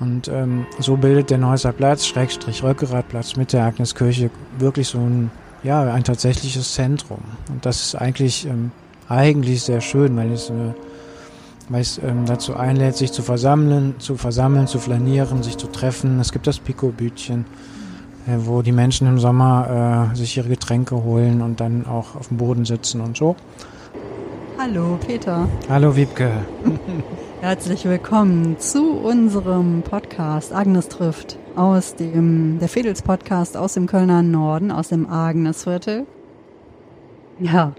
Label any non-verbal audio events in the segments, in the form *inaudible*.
Und ähm, so bildet der Neusser Platz, Schrägstrich Röckeradplatz mit der Agneskirche wirklich so ein, ja, ein tatsächliches Zentrum. Und das ist eigentlich, ähm, eigentlich sehr schön, weil es, äh, weil es ähm, dazu einlädt, sich zu versammeln, zu versammeln, zu flanieren, sich zu treffen. Es gibt das Pico-Bütchen, äh, wo die Menschen im Sommer äh, sich ihre Getränke holen und dann auch auf dem Boden sitzen und so. Hallo Peter. Hallo Wiebke. *laughs* Herzlich willkommen zu unserem Podcast Agnes trifft aus dem der Fedels Podcast aus dem Kölner Norden, aus dem Agnesviertel. Ja,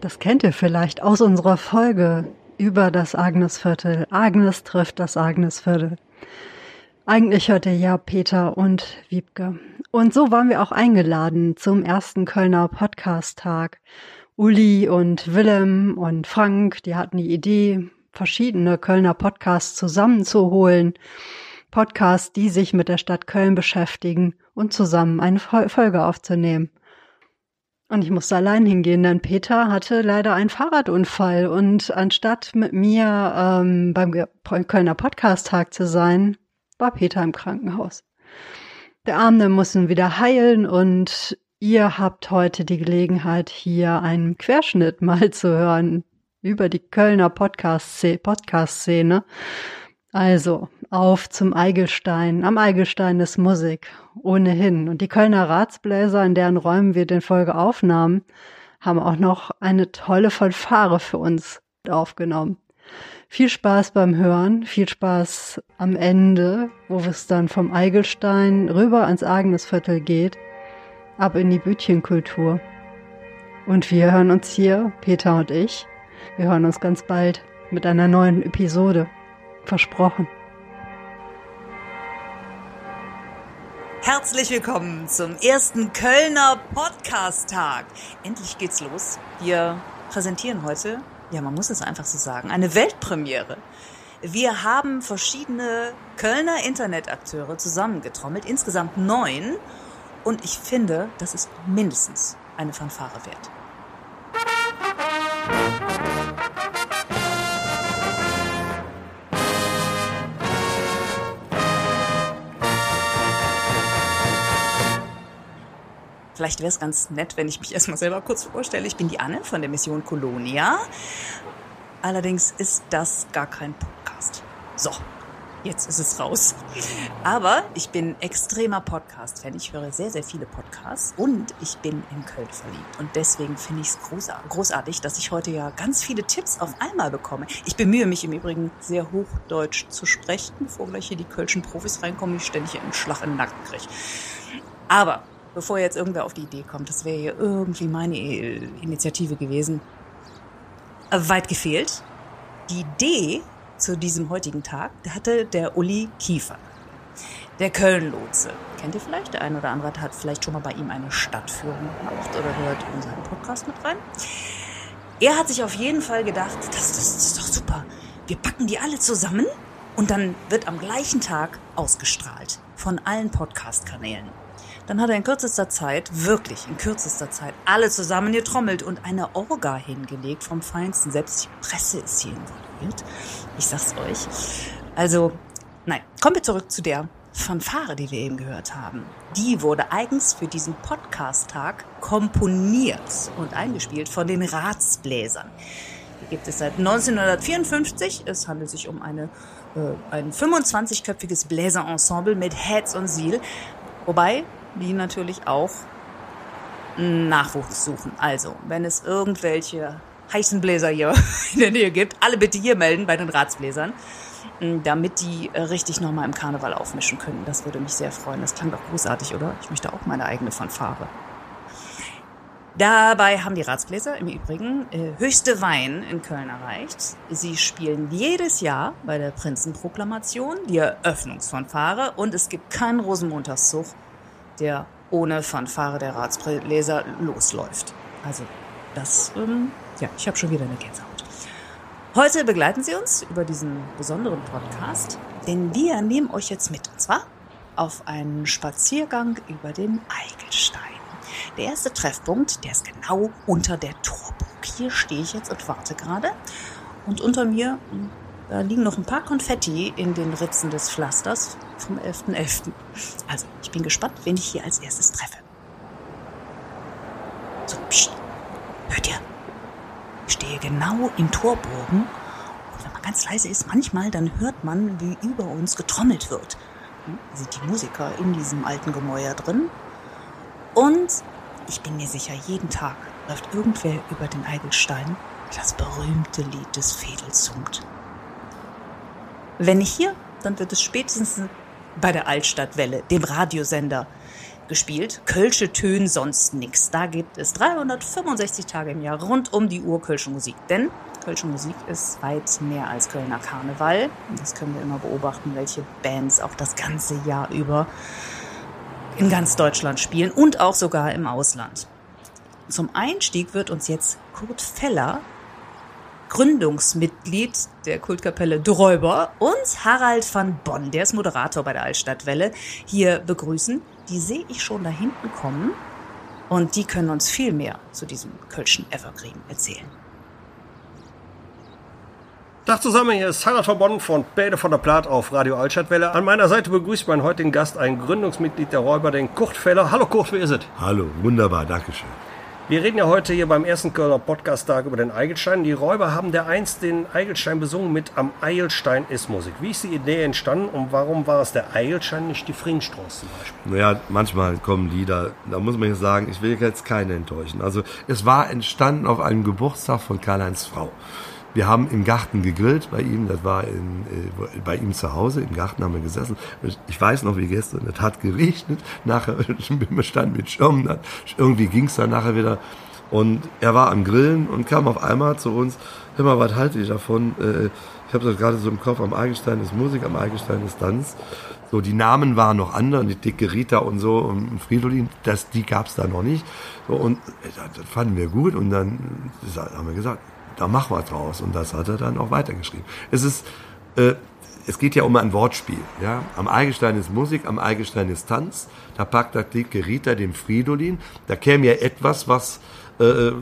das kennt ihr vielleicht aus unserer Folge über das Agnesviertel. Agnes trifft das Agnesviertel. Eigentlich hört ihr ja Peter und Wiebke. Und so waren wir auch eingeladen zum ersten Kölner Podcast-Tag. Uli und Willem und Frank, die hatten die Idee, verschiedene Kölner Podcasts zusammenzuholen. Podcasts, die sich mit der Stadt Köln beschäftigen und zusammen eine Folge aufzunehmen. Und ich musste allein hingehen, denn Peter hatte leider einen Fahrradunfall und anstatt mit mir ähm, beim Kölner Podcast-Tag zu sein, war Peter im Krankenhaus. Der Arme mussten wieder heilen und ihr habt heute die Gelegenheit, hier einen Querschnitt mal zu hören über die Kölner Podcast-Szene. Also, auf zum Eigelstein. Am Eigelstein ist Musik. Ohnehin. Und die Kölner Ratsbläser, in deren Räumen wir den Folge aufnahmen, haben auch noch eine tolle Fanfare für uns aufgenommen. Viel Spaß beim Hören, viel Spaß am Ende, wo es dann vom Eigelstein rüber ans Agnesviertel geht, ab in die Bütchenkultur. Und wir hören uns hier, Peter und ich, wir hören uns ganz bald mit einer neuen Episode. Versprochen. Herzlich willkommen zum ersten Kölner Podcast-Tag. Endlich geht's los. Wir präsentieren heute, ja, man muss es einfach so sagen, eine Weltpremiere. Wir haben verschiedene Kölner Internetakteure zusammengetrommelt, insgesamt neun. Und ich finde, das ist mindestens eine Fanfare wert. Vielleicht wäre es ganz nett, wenn ich mich erstmal selber kurz vorstelle. Ich bin die Anne von der Mission Colonia. Allerdings ist das gar kein Podcast. So, jetzt ist es raus. Aber ich bin extremer Podcast-Fan. Ich höre sehr, sehr viele Podcasts und ich bin in Köln verliebt. Und deswegen finde ich es großartig, dass ich heute ja ganz viele Tipps auf einmal bekomme. Ich bemühe mich im Übrigen sehr hochdeutsch zu sprechen, bevor gleich hier die kölschen Profis reinkommen, ich ständig einen Schlag in den Nacken kriege. Aber bevor jetzt irgendwer auf die Idee kommt, das wäre hier irgendwie meine Initiative gewesen, äh, weit gefehlt. Die Idee zu diesem heutigen Tag hatte der Uli Kiefer, der Köln-Lotse. Kennt ihr vielleicht? Der eine oder andere hat vielleicht schon mal bei ihm eine Stadtführung gemacht oder hört in seinen Podcast mit rein. Er hat sich auf jeden Fall gedacht, das, das ist doch super. Wir packen die alle zusammen und dann wird am gleichen Tag ausgestrahlt von allen Podcast-Kanälen. Dann hat er in kürzester Zeit, wirklich in kürzester Zeit, alle zusammen getrommelt und eine Orga hingelegt vom Feinsten. Selbst die Presse ist hier involviert. Ich sag's euch. Also, nein, kommen wir zurück zu der Fanfare, die wir eben gehört haben. Die wurde eigens für diesen Podcast-Tag komponiert und eingespielt von den Ratsbläsern. Die gibt es seit 1954. Es handelt sich um eine, äh, ein 25-köpfiges Bläserensemble mit Heads und Seal. Wobei die natürlich auch Nachwuchs suchen. Also, wenn es irgendwelche heißen Bläser hier *laughs* in der Nähe gibt, alle bitte hier melden bei den Ratsbläsern, damit die äh, richtig nochmal im Karneval aufmischen können. Das würde mich sehr freuen. Das klang doch großartig, oder? Ich möchte auch meine eigene Fanfare. Dabei haben die Ratsbläser im Übrigen äh, höchste Wein in Köln erreicht. Sie spielen jedes Jahr bei der Prinzenproklamation die Eröffnungsfanfare und es gibt keinen Rosenmontagszug der ohne Fanfare der Ratsleser losläuft. Also das, ähm, ja, ich habe schon wieder eine Gänsehaut. Heute begleiten Sie uns über diesen besonderen Podcast, denn wir nehmen euch jetzt mit, und zwar auf einen Spaziergang über den Eigelstein. Der erste Treffpunkt, der ist genau unter der Torburg. Hier stehe ich jetzt und warte gerade. Und unter mir hm, Da liegen noch ein paar Konfetti in den Ritzen des Pflasters vom 11.11. .11. Also, ich bin gespannt, wen ich hier als erstes treffe. So, pst. Hört ihr? Ich stehe genau im Torbogen und wenn man ganz leise ist, manchmal, dann hört man, wie über uns getrommelt wird. Hm, Sind die Musiker in diesem alten Gemäuer drin? Und ich bin mir sicher, jeden Tag läuft irgendwer über den Eigelstein, das berühmte Lied des Fedels singt. Wenn nicht hier, dann wird es spätestens bei der Altstadtwelle, dem Radiosender, gespielt. Kölsche Töne, sonst nix. Da gibt es 365 Tage im Jahr rund um die Uhr Kölsche Musik. Denn Kölsche Musik ist weit mehr als Kölner Karneval. Das können wir immer beobachten, welche Bands auch das ganze Jahr über in ganz Deutschland spielen und auch sogar im Ausland. Zum Einstieg wird uns jetzt Kurt Feller, Gründungsmitglied der Kultkapelle Dräuber und Harald van Bonn, der ist Moderator bei der Altstadtwelle, hier begrüßen. Die sehe ich schon da hinten kommen und die können uns viel mehr zu diesem Kölschen Evergreen erzählen. Tag zusammen, hier ist Harald von Bonn von Bäde von der Plaat auf Radio Altstadtwelle. An meiner Seite begrüßt mein heutigen Gast ein Gründungsmitglied der Räuber, den Kurt Feller. Hallo Kurt, wie ist es? Hallo, wunderbar, Dankeschön. Wir reden ja heute hier beim ersten Kölner Podcast-Tag über den Eigelstein. Die Räuber haben der einst den Eigelstein besungen mit Am Eigelstein ist Musik. Wie ist die Idee entstanden und warum war es der Eigelstein, nicht die Fringstraße zum Beispiel? Naja, manchmal kommen Lieder, da muss man jetzt sagen, ich will jetzt keine enttäuschen. Also es war entstanden auf einem Geburtstag von Karl-Heinz Frau. Wir haben im Garten gegrillt bei ihm, das war in, äh, bei ihm zu Hause, im Garten haben wir gesessen. Ich weiß noch wie gestern, es hat geregnet, nachher *laughs* standen mit Schirmen, dann, irgendwie ging es dann nachher wieder. Und er war am Grillen und kam auf einmal zu uns, hör mal, was halte ich davon? Äh, ich habe das gerade so im Kopf, am Eigelstein ist Musik, am Eigelstein ist Tanz. So, die Namen waren noch andere, die dicke Rita und so und Fridolin, das, die gab's da noch nicht. So, und äh, das fanden wir gut und dann haben wir gesagt, da machen wir draus. Und das hat er dann auch weitergeschrieben. Es ist, äh, es geht ja um ein Wortspiel. Ja? Am Eigelstein ist Musik, am Eigelstein ist Tanz. Da packt der dicke Rita den Fridolin. Da käme ja etwas, was äh,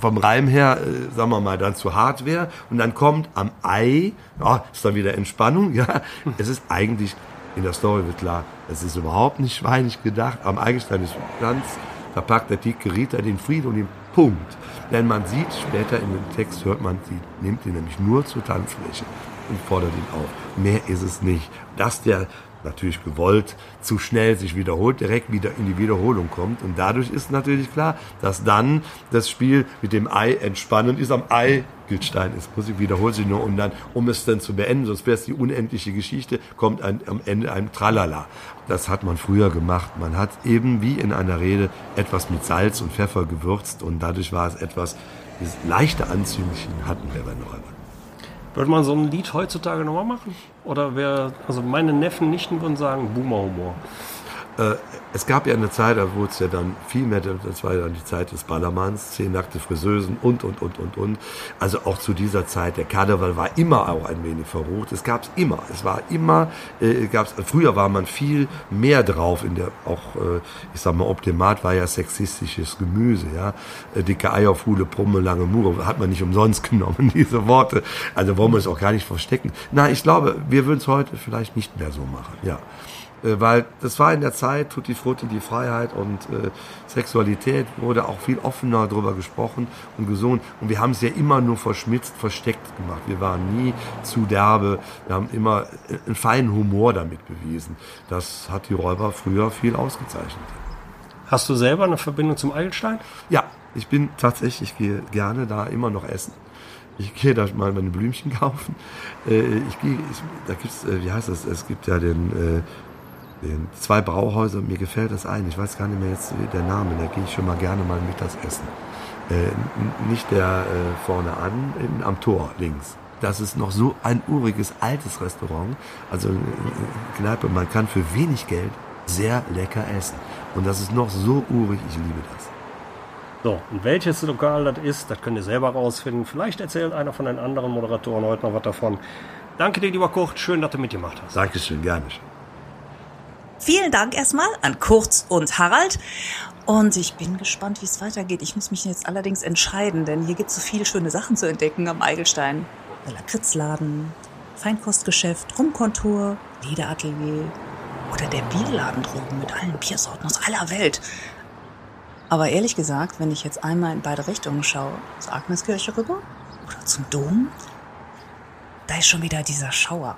vom Reim her, äh, sagen wir mal, dann zu hart wäre. Und dann kommt am Ei, ja, ist dann wieder Entspannung. *laughs* Ja, es ist eigentlich in der Story wird klar, es ist überhaupt nicht schweinig gedacht. Am Eigelstein ist Tanz. Da packt der dicke Rita den Fridolin. Punkt. Denn man sieht später in dem Text, hört man, sie nimmt ihn nämlich nur zur Tanzfläche und fordert ihn auf. Mehr ist es nicht. Dass der natürlich gewollt zu schnell sich wiederholt, direkt wieder in die Wiederholung kommt. Und dadurch ist natürlich klar, dass dann das Spiel mit dem Ei entspannend ist. Am Ei gilt Stein ist Musik, wiederholt sich nur und dann, um es dann zu beenden, sonst wäre es die unendliche Geschichte, kommt ein, am Ende ein Tralala. Das hat man früher gemacht. Man hat eben wie in einer Rede etwas mit Salz und Pfeffer gewürzt und dadurch war es etwas, dieses leichte Anzügchen hatten wir bei Neumann. Würde man so ein Lied heutzutage nochmal machen? Oder wäre, also meine Neffen, Nichten würden sagen, Boomer-Humor. Äh, es gab ja eine Zeit, da wurde es ja dann viel mehr, das war ja dann die Zeit des Ballermanns, zehn nackte Friseusen und, und, und, und, und. Also auch zu dieser Zeit, der Karneval war immer auch ein wenig verrucht. Es gab es immer. Es war immer, äh, gab's, früher war man viel mehr drauf in der, auch, äh, ich sag mal, Markt war ja sexistisches Gemüse, ja. Äh, dicke Eier, Fuhle, Brumme, lange Mure, hat man nicht umsonst *laughs* genommen, diese Worte. Also wollen wir es auch gar nicht verstecken. Na, ich glaube, wir würden es heute vielleicht nicht mehr so machen, ja. Äh, weil das war in der Zeit, Tutti Frutti, die Freiheit und äh, Sexualität wurde auch viel offener darüber gesprochen und gesungen. Und wir haben es ja immer nur verschmitzt, versteckt gemacht. Wir waren nie zu derbe. Wir haben immer einen feinen Humor damit bewiesen. Das hat die Räuber früher viel ausgezeichnet. Hast du selber eine Verbindung zum Eigelstein? Ja, ich bin tatsächlich, ich gehe gerne da immer noch essen. Ich gehe da mal meine Blümchen *laughs* kaufen. Äh, ich gehe, ich, da gibt's, äh, wie heißt das? Es gibt ja äh, den zwei Brauhäuser. Mir gefällt das ein. Ich weiß gar nicht mehr jetzt der Name. Da gehe ich schon mal gerne mal mittags essen. Äh, nicht der äh, vorne an, in, am Tor links. Das ist noch so ein uriges altes Restaurant. Also äh, Kneipe. Man kann für wenig Geld sehr lecker essen. Und das ist noch so urig. Ich liebe das. So, und welches Lokal das ist, das könnt ihr selber rausfinden. Vielleicht erzählt einer von den anderen Moderatoren heute noch was davon. Danke dir, lieber Kurt. Schön, dass du mitgemacht hast. Dankeschön, gerne. Vielen Dank erstmal an Kurt und Harald. Und ich bin gespannt, wie es weitergeht. Ich muss mich jetzt allerdings entscheiden, denn hier gibt es so viele schöne Sachen zu entdecken am Eigelstein. der Lakritzladen, Feinkostgeschäft, Rumkontur, Lederatelier oder der Bierladen drüben mit allen Biersorten aus aller Welt. Aber ehrlich gesagt, wenn ich jetzt einmal in beide Richtungen schaue, zur Agneskirche rüber oder zum Dom, da ist schon wieder dieser Schauer.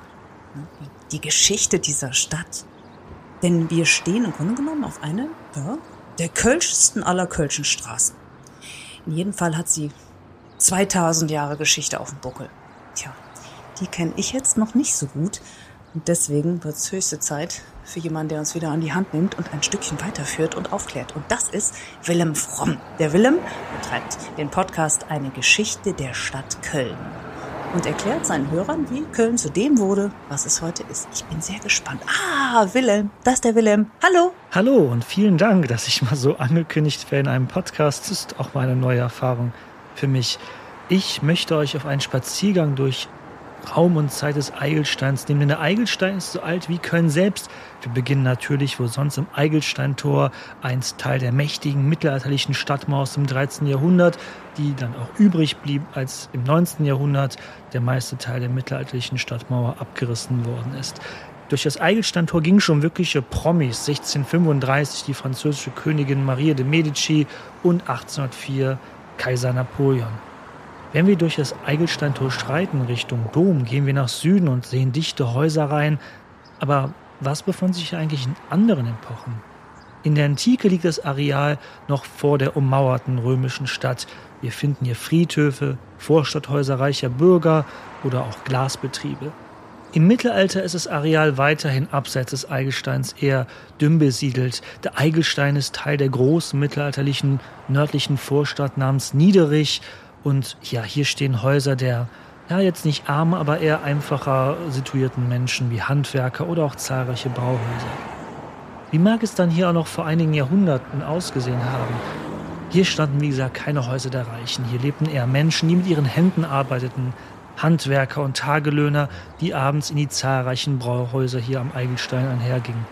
Ne? Die Geschichte dieser Stadt. Denn wir stehen im Grunde genommen auf einer ja, der kölschsten aller kölschen Straßen. In jedem Fall hat sie 2000 Jahre Geschichte auf dem Buckel. Tja, die kenne ich jetzt noch nicht so gut. Und deswegen wird es höchste Zeit für jemanden, der uns wieder an die Hand nimmt und ein Stückchen weiterführt und aufklärt. Und das ist Willem Fromm. Der Willem betreibt den Podcast Eine Geschichte der Stadt Köln und erklärt seinen Hörern, wie Köln zu dem wurde, was es heute ist. Ich bin sehr gespannt. Ah, Willem, das ist der Willem. Hallo. Hallo und vielen Dank, dass ich mal so angekündigt werde in einem Podcast. Das ist auch mal eine neue Erfahrung für mich. Ich möchte euch auf einen Spaziergang durch Raum und Zeit des Eigelsteins nehmen. Denn der Eigelstein ist so alt wie Köln selbst. Wir beginnen natürlich, wo sonst im Eigelsteintor, einst Teil der mächtigen mittelalterlichen Stadtmauer aus dem 13. Jahrhundert, die dann auch übrig blieb, als im 19. Jahrhundert der meiste Teil der mittelalterlichen Stadtmauer abgerissen worden ist. Durch das Eigelsteintor gingen schon wirkliche Promis. 1635 die französische Königin Maria de Medici und 1804 Kaiser Napoleon. Wenn wir durch das Eigelsteintor schreiten Richtung Dom, gehen wir nach Süden und sehen dichte Häuserreihen. Aber was befand sich eigentlich in anderen Epochen? In der Antike liegt das Areal noch vor der ummauerten römischen Stadt. Wir finden hier Friedhöfe, Vorstadthäuser reicher Bürger oder auch Glasbetriebe. Im Mittelalter ist das Areal weiterhin abseits des Eigelsteins eher dünn besiedelt. Der Eigelstein ist Teil der großen mittelalterlichen nördlichen Vorstadt namens Niederich und ja, hier stehen Häuser der, ja, jetzt nicht armen, aber eher einfacher situierten Menschen wie Handwerker oder auch zahlreiche Bauhäuser. Wie mag es dann hier auch noch vor einigen Jahrhunderten ausgesehen haben? Hier standen, wie gesagt, keine Häuser der Reichen. Hier lebten eher Menschen, die mit ihren Händen arbeiteten, Handwerker und Tagelöhner, die abends in die zahlreichen Brauhäuser hier am Eigelstein einhergingen.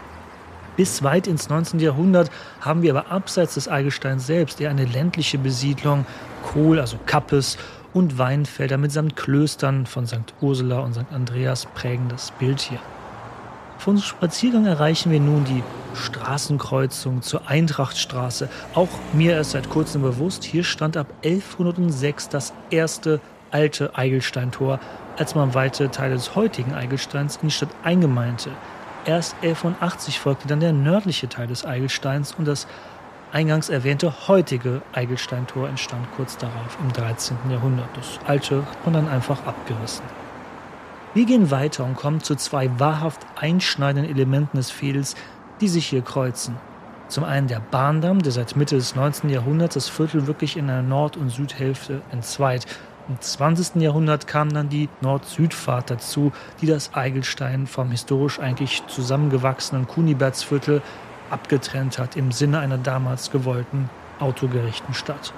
Bis weit ins 19. Jahrhundert haben wir aber abseits des Eigelsteins selbst eher eine ländliche Besiedlung, Kohl, also Kappes und Weinfelder mitsamt Klöstern von St. Ursula und St. Andreas prägen das Bild hier. Von unserem Spaziergang erreichen wir nun die Straßenkreuzung zur Eintrachtstraße. Auch mir ist seit kurzem bewusst, hier stand ab 1106 das erste alte Eigelsteintor, als man weite Teile des heutigen Eigelsteins in die Stadt eingemeinte. Erst 1180 folgte dann der nördliche Teil des Eigelsteins und das eingangs erwähnte heutige Eigelsteintor entstand kurz darauf im 13. Jahrhundert. Das alte man dann einfach abgerissen. Wir gehen weiter und kommen zu zwei wahrhaft einschneidenden Elementen des Fädels, die sich hier kreuzen. Zum einen der Bahndamm, der seit Mitte des 19. Jahrhunderts das Viertel wirklich in der Nord- und Südhälfte entzweit. Im 20. Jahrhundert kam dann die Nord-Süd-Fahrt dazu, die das Eigelstein vom historisch eigentlich zusammengewachsenen Kunibertsviertel abgetrennt hat im Sinne einer damals gewollten autogerechten Stadt.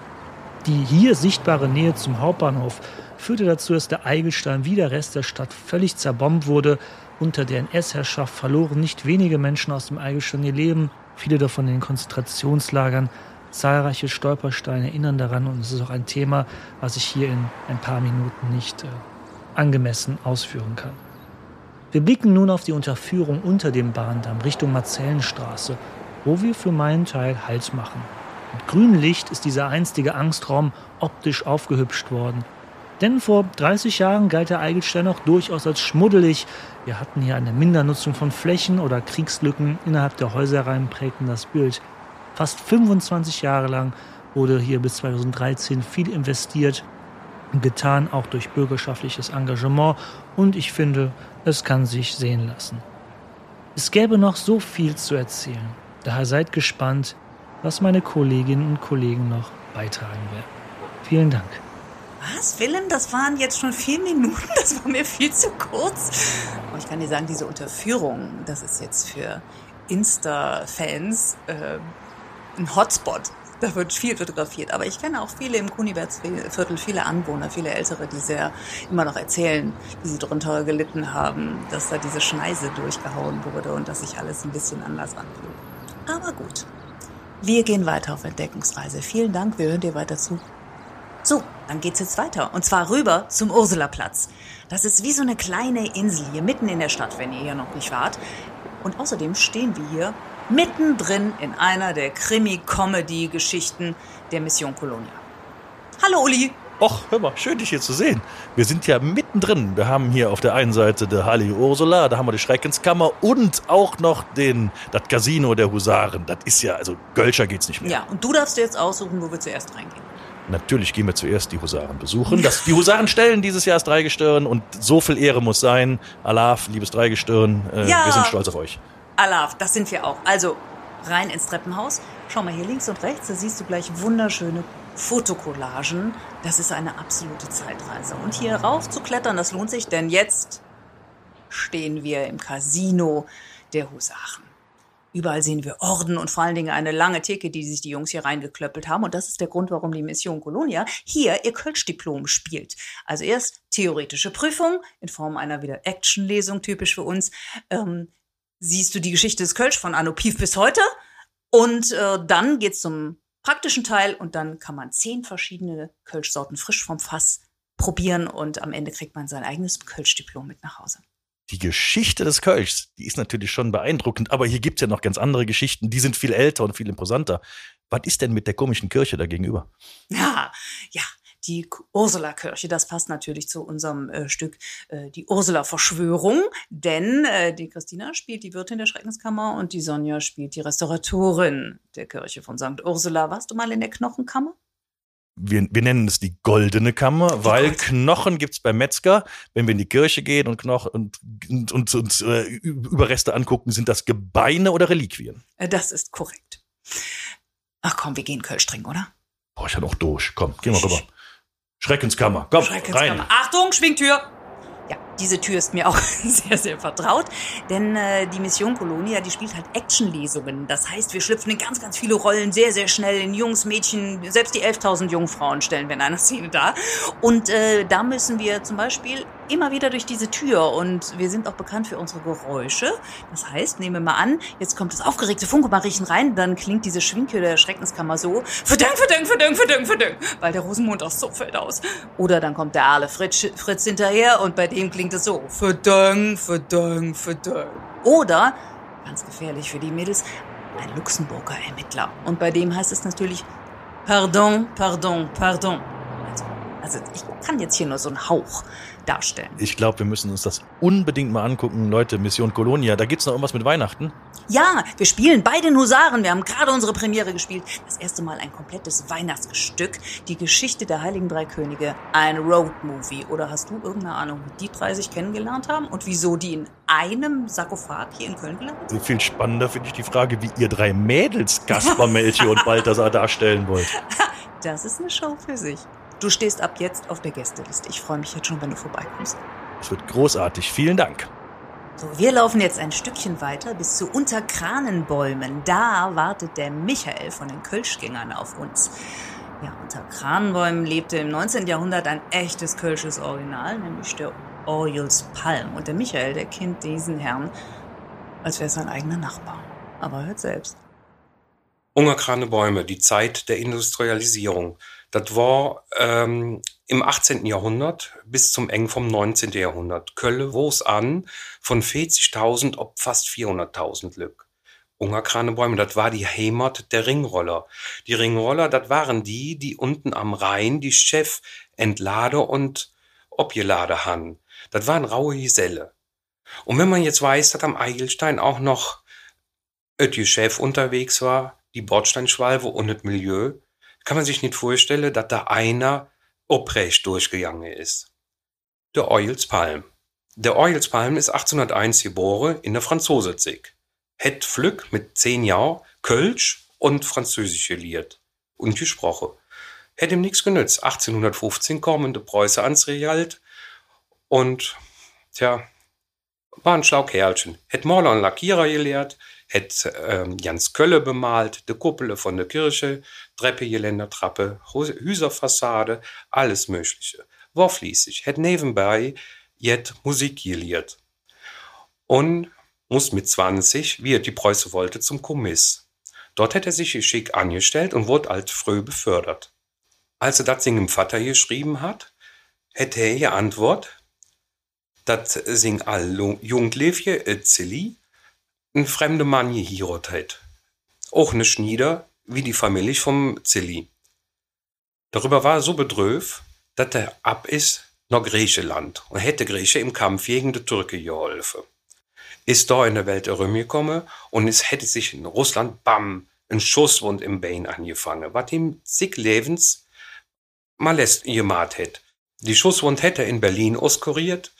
Die hier sichtbare Nähe zum Hauptbahnhof führte dazu, dass der Eigelstein wie der Rest der Stadt völlig zerbombt wurde. Unter der NS-Herrschaft verloren nicht wenige Menschen aus dem Eigelstein ihr Leben, viele davon in den Konzentrationslagern. Zahlreiche Stolpersteine erinnern daran und es ist auch ein Thema, was ich hier in ein paar Minuten nicht äh, angemessen ausführen kann. Wir blicken nun auf die Unterführung unter dem Bahndamm Richtung Marzellenstraße, wo wir für meinen Teil Halt machen. Mit grünem Licht ist dieser einstige Angstraum optisch aufgehübscht worden. Denn vor 30 Jahren galt der Eigelstein auch durchaus als schmuddelig. Wir hatten hier eine Mindernutzung von Flächen oder Kriegslücken innerhalb der Häuserreihen prägten das Bild. Fast 25 Jahre lang wurde hier bis 2013 viel investiert, getan auch durch bürgerschaftliches Engagement und ich finde, es kann sich sehen lassen. Es gäbe noch so viel zu erzählen, daher seid gespannt, was meine Kolleginnen und Kollegen noch beitragen werden. Vielen Dank. Was, Willem? Das waren jetzt schon vier Minuten. Das war mir viel zu kurz. Aber ich kann dir sagen, diese Unterführung, das ist jetzt für Insta-Fans äh, ein Hotspot. Da wird viel fotografiert. Aber ich kenne auch viele im Kunibertsviertel, viele Anwohner, viele Ältere, die sehr immer noch erzählen, wie sie darunter gelitten haben, dass da diese Schneise durchgehauen wurde und dass sich alles ein bisschen anders anfühlt. Aber gut. Wir gehen weiter auf Entdeckungsreise. Vielen Dank, wir hören dir weiter zu. So, dann geht's jetzt weiter. Und zwar rüber zum Ursulaplatz. Das ist wie so eine kleine Insel hier mitten in der Stadt, wenn ihr hier noch nicht wart. Und außerdem stehen wir hier mittendrin in einer der Krimi-Comedy-Geschichten der Mission Colonia. Hallo Uli! Och, hör mal, schön dich hier zu sehen. Wir sind ja mittendrin. Wir haben hier auf der einen Seite die Heilige Ursula, da haben wir die Schreckenskammer und auch noch den, das Casino der Husaren. Das ist ja, also Gölscher geht's nicht mehr. Ja, und du darfst dir jetzt aussuchen, wo wir zuerst reingehen. Natürlich gehen wir zuerst die Husaren besuchen. Das, die Husaren stellen dieses Jahr das Dreigestirn und so viel Ehre muss sein. Alaf, liebes Dreigestirn, äh, Ja. wir sind stolz auf euch. Alaf, das sind wir auch. Also rein ins Treppenhaus. Schau mal hier links und rechts, da siehst du gleich wunderschöne Fotokollagen. Das ist eine absolute Zeitreise. Und hier rauf zu klettern, das lohnt sich, denn jetzt stehen wir im Casino der Husaren. Überall sehen wir Orden und vor allen Dingen eine lange Theke, die sich die Jungs hier reingeklöppelt haben. Und das ist der Grund, warum die Mission Colonia hier ihr Kölsch-Diplom spielt. Also erst theoretische Prüfung in Form einer wieder Action-Lesung, typisch für uns. Ähm, siehst du die Geschichte des Kölsch von Anno Pief bis heute. Und äh, dann geht's zum praktischen Teil und dann kann man zehn verschiedene Kölschsorten frisch vom Fass probieren und am Ende kriegt man sein eigenes Kölsch-Diplom mit nach Hause. Die Geschichte des Kölschs, die ist natürlich schon beeindruckend, aber hier gibt's ja noch ganz andere Geschichten, die sind viel älter und viel imposanter. Was ist denn mit der komischen Kirche da gegenüber? Ja, ja, die Ursula-Kirche, das passt natürlich zu unserem äh, Stück äh, die Ursula-Verschwörung, denn äh, die Christina spielt die Wirtin der Schreckenskammer und die Sonja spielt die Restauratorin der Kirche von St. Ursula. Warst du mal in der Knochenkammer? Wir, wir nennen es die goldene Kammer, weil Gold- Knochen gibt's beim Metzger. Wenn wir in die Kirche gehen und Knochen und, und, und, und äh, Überreste angucken, sind das Gebeine oder Reliquien? Äh, das ist korrekt. Ach komm, wir gehen Kölsch trinken, oder? Boah, ich ja noch durch. Komm, gehen wir rüber. Schreckenskammer. Komm, rein. Schreckenskammer. Achtung, Schwingtür! Ja, diese Tür ist mir auch *laughs* sehr, sehr vertraut, denn äh, die Mission Colonia, die spielt halt Actionlesungen. Das heißt, wir schlüpfen in ganz, ganz viele Rollen sehr, sehr schnell in Jungs, Mädchen, selbst die 11.000 Jungfrauen stellen wir in einer Szene dar. Und äh, da müssen wir zum Beispiel immer wieder durch diese Tür und wir sind auch bekannt für unsere Geräusche. Das heißt, nehmen wir mal an, jetzt kommt das aufgeregte Funkemariechen rein, dann klingt diese Schwingtür der Schreckenskammer so, verdünk, verdünk, verdünk, verdünk, verdünk, weil der Rosenmond aus so fällt aus. Oder dann kommt der Aale Fritz, Fritz hinterher und bei dem klingt es so, verdünk, verdünk, verdünk. Oder, ganz gefährlich für die Mädels, ein Luxemburger Ermittler. Und bei dem heißt es natürlich, pardon, pardon, pardon. Also, also ich kann jetzt hier nur so einen Hauch darstellen. Ich glaube, wir müssen uns das unbedingt mal angucken. Leute, Mission Colonia, da gibt's noch irgendwas mit Weihnachten. Ja, wir spielen bei den Husaren. Wir haben gerade unsere Premiere gespielt. Das erste Mal ein komplettes Weihnachtsstück. Die Geschichte der Heiligen Drei Könige. Ein Roadmovie. Oder hast du irgendeine Ahnung, wie die drei sich kennengelernt haben? Und wieso die in einem Sarkophag hier in Köln gelandet sind? Viel spannender finde ich die Frage, wie ihr drei Mädels Gaspar, *laughs* Melchior und Balthasar darstellen wollt. Das ist eine Show für sich. Du stehst ab jetzt auf der Gästeliste. Ich freue mich jetzt schon, wenn du vorbeikommst. Es wird großartig. Vielen Dank. So, wir laufen jetzt ein Stückchen weiter bis zu Unterkranenbäumen. Da wartet der Michael von den Kölschgängern auf uns. Ja, unter Kranenbäumen lebte im 19. Jahrhundert ein echtes kölsches Original, nämlich der Orjuls Palm. Und der Michael, der kennt diesen Herrn, als wäre es sein eigener Nachbar. Aber hört selbst. Ungerkrane Bäume, die Zeit der Industrialisierung. Das war ähm, im 18. Jahrhundert bis zum Eng vom 19. Jahrhundert. Kölle wuchs an von 40.000 ob fast 400.000 Lück. Ungerkrane Bäume, das war die Heimat der Ringroller. Die Ringroller, das waren die, die unten am Rhein die Chef entlade und obgelade han. Das waren raue Geselle. Und wenn man jetzt weiß, dass am Eigelstein auch noch et Chef unterwegs war, die Bordsteinschwalbe und das Milieu, kann man sich nicht vorstellen, dass da einer oprecht durchgegangen ist. Der Euelspalm. Der Euelspalm ist 1801 geboren in der Franzosezig. Het Flück mit zehn Jahren Kölsch und Französisch geliert und gesprochen. Hätte ihm nichts genützt. 1815 kommen die Preuße ans Realt und, tja, war ein schlau Kerlchen. Hätt Maler und Lackierer gelehrt, hätt ähm, Jans Kölle bemalt, de Kuppele von der Kirche, Treppe, Geländer, Trappe, Hus- Hüserfassade, alles Mögliche. War fließig, hätt nebenbei jet Musik gelehrt. Und muss mit 20, wie er die Preuße wollte, zum Kommiss. Dort hätte er sich geschickt angestellt und wurde alt früh befördert. Als er das seinem Vater geschrieben hat, hätte er geantwortet, dass sing all Jugendliche, äh, Zilli, ein fremder Mann gehirot hat. Auch ne Schnieder, wie die Familie vom Zilli. Darüber war er so bedröv, dass er ab ist nach Griechenland und hätte Grieche im Kampf gegen die Türke geholfen. Ist da in der Welt herumgekommen und es hätte sich in Russland, bam, ein Schusswund im Bein angefangen, was ihm zig Lebens Malest gemacht hätte. Die Schusswund hätte in Berlin auskuriert,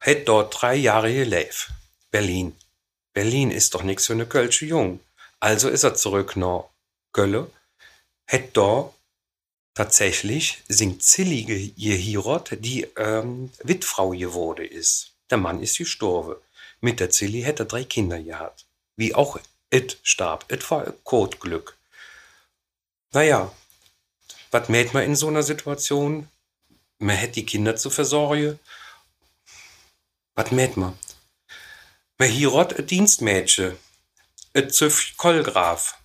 hätte dort drei Jahre gelebt. Berlin. Berlin ist doch nix für ne Kölsche Jung. Also ist er zurück nach Gölle, hätte da tatsächlich singt Zillige ihr Hirot, die ähm, Witfrau geworden ist. Der Mann ist gestorben. Mit der Zilli hätte er drei Kinder gehabt. Wie auch it starb. It war Kotglück. Naja, was mäht man in so einer Situation? Man hätte die Kinder zu versorgen. Was mäht man? Man hirot ein Dienstmädchen. Ein Züff Kolgraf.